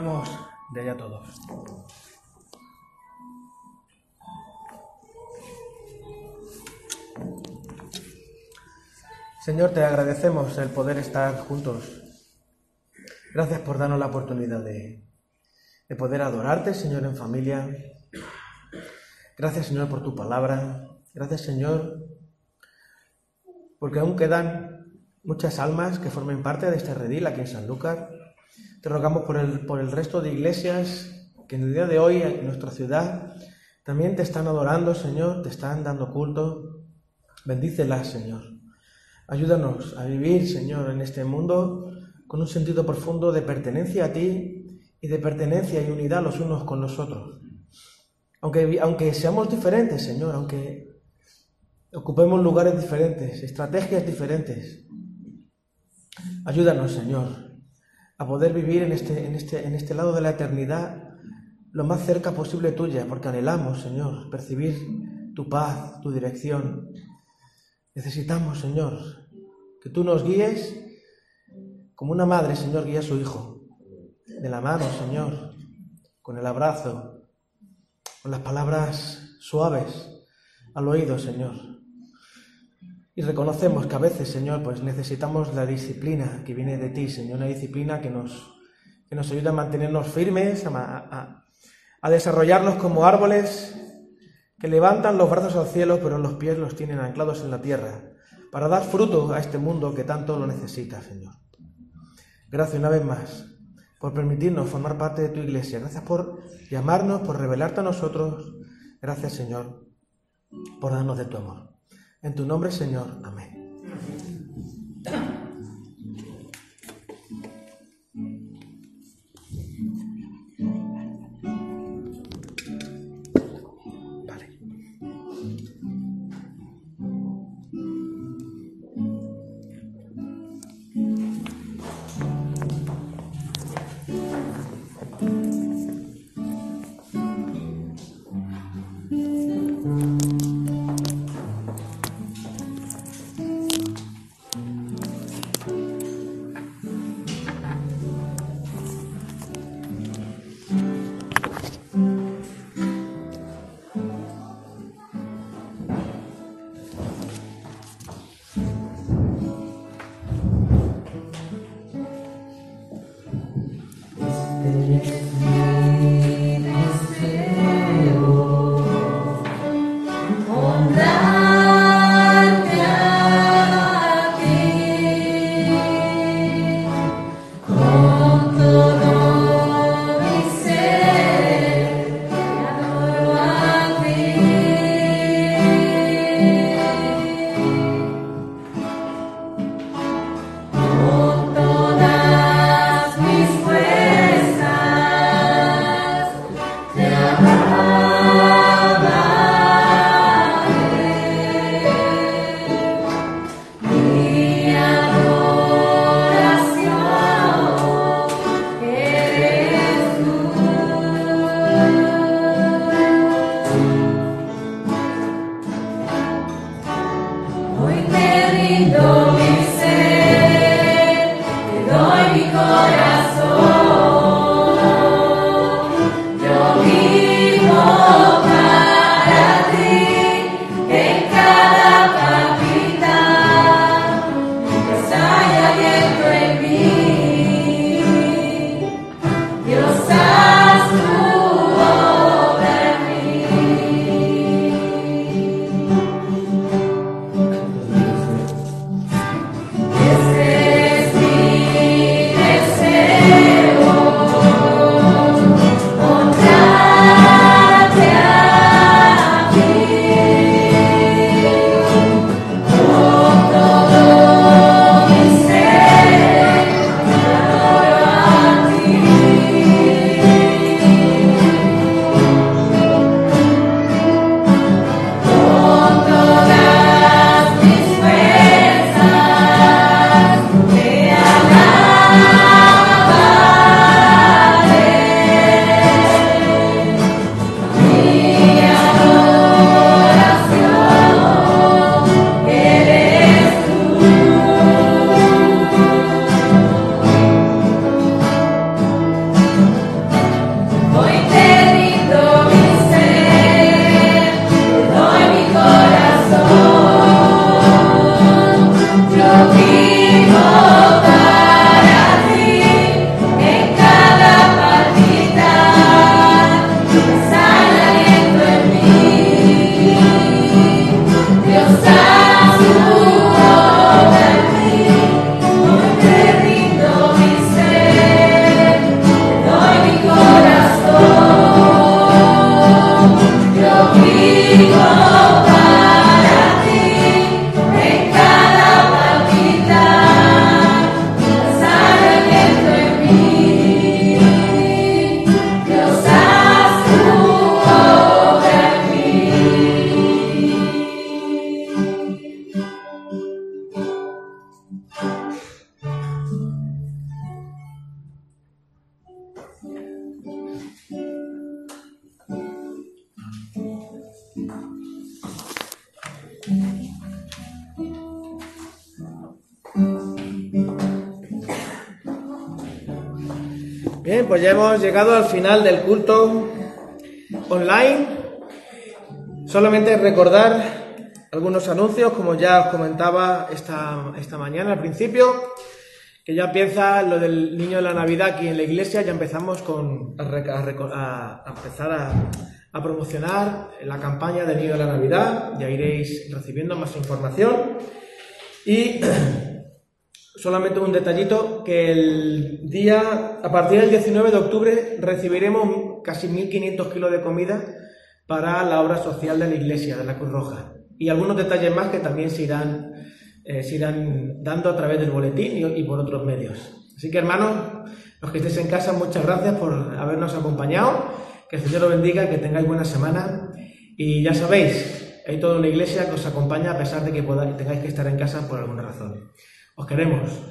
De allá todos. Señor, te agradecemos el poder estar juntos. Gracias por darnos la oportunidad de, de poder adorarte, Señor, en familia. Gracias, Señor, por tu palabra. Gracias, Señor, porque aún quedan muchas almas que formen parte de este redil aquí en Sanlúcar. Te rogamos por el, por el resto de iglesias que en el día de hoy en nuestra ciudad también te están adorando, Señor, te están dando culto. Bendícelas, Señor. Ayúdanos a vivir, Señor, en este mundo con un sentido profundo de pertenencia a ti y de pertenencia y unidad los unos con los otros. Aunque, aunque seamos diferentes, Señor, aunque ocupemos lugares diferentes, estrategias diferentes, ayúdanos, Señor, a poder vivir en este, en este, en este lado de la eternidad lo más cerca posible tuya, porque anhelamos, Señor, percibir tu paz, tu dirección. Necesitamos, Señor, que tú nos guíes como una madre, Señor, guía a su hijo, de la mano, Señor, con el abrazo, con las palabras suaves al oído, Señor. Y reconocemos que a veces, Señor, pues necesitamos la disciplina que viene de ti, Señor, una disciplina que nos, que nos ayuda a mantenernos firmes, a, a, a desarrollarnos como árboles que levantan los brazos al cielo, pero los pies los tienen anclados en la tierra, para dar fruto a este mundo que tanto lo necesita, Señor. Gracias una vez más por permitirnos formar parte de tu iglesia. Gracias por llamarnos, por revelarte a nosotros. Gracias, Señor, por darnos de tu amor. En tu nombre, Señor. Amén. Final del culto online. Solamente recordar algunos anuncios, como ya os comentaba esta, esta mañana al principio, que ya empieza lo del niño de la Navidad aquí en la iglesia, ya empezamos con, a, a- a empezar a, a promocionar la campaña del niño de la Navidad, ya iréis recibiendo más información. Y Solamente un detallito, que el día, a partir del 19 de octubre, recibiremos casi 1.500 kilos de comida para la obra social de la iglesia, de la Cruz Roja. Y algunos detalles más que también se irán, eh, se irán dando a través del boletín y, por otros medios. Así que hermanos, los que estéis en casa, muchas gracias por habernos acompañado. Que el Señor os bendiga, que tengáis buena semana. Y ya sabéis, hay toda una iglesia que os acompaña a pesar de que podáis, tengáis que estar en casa por alguna razón. Os queremos.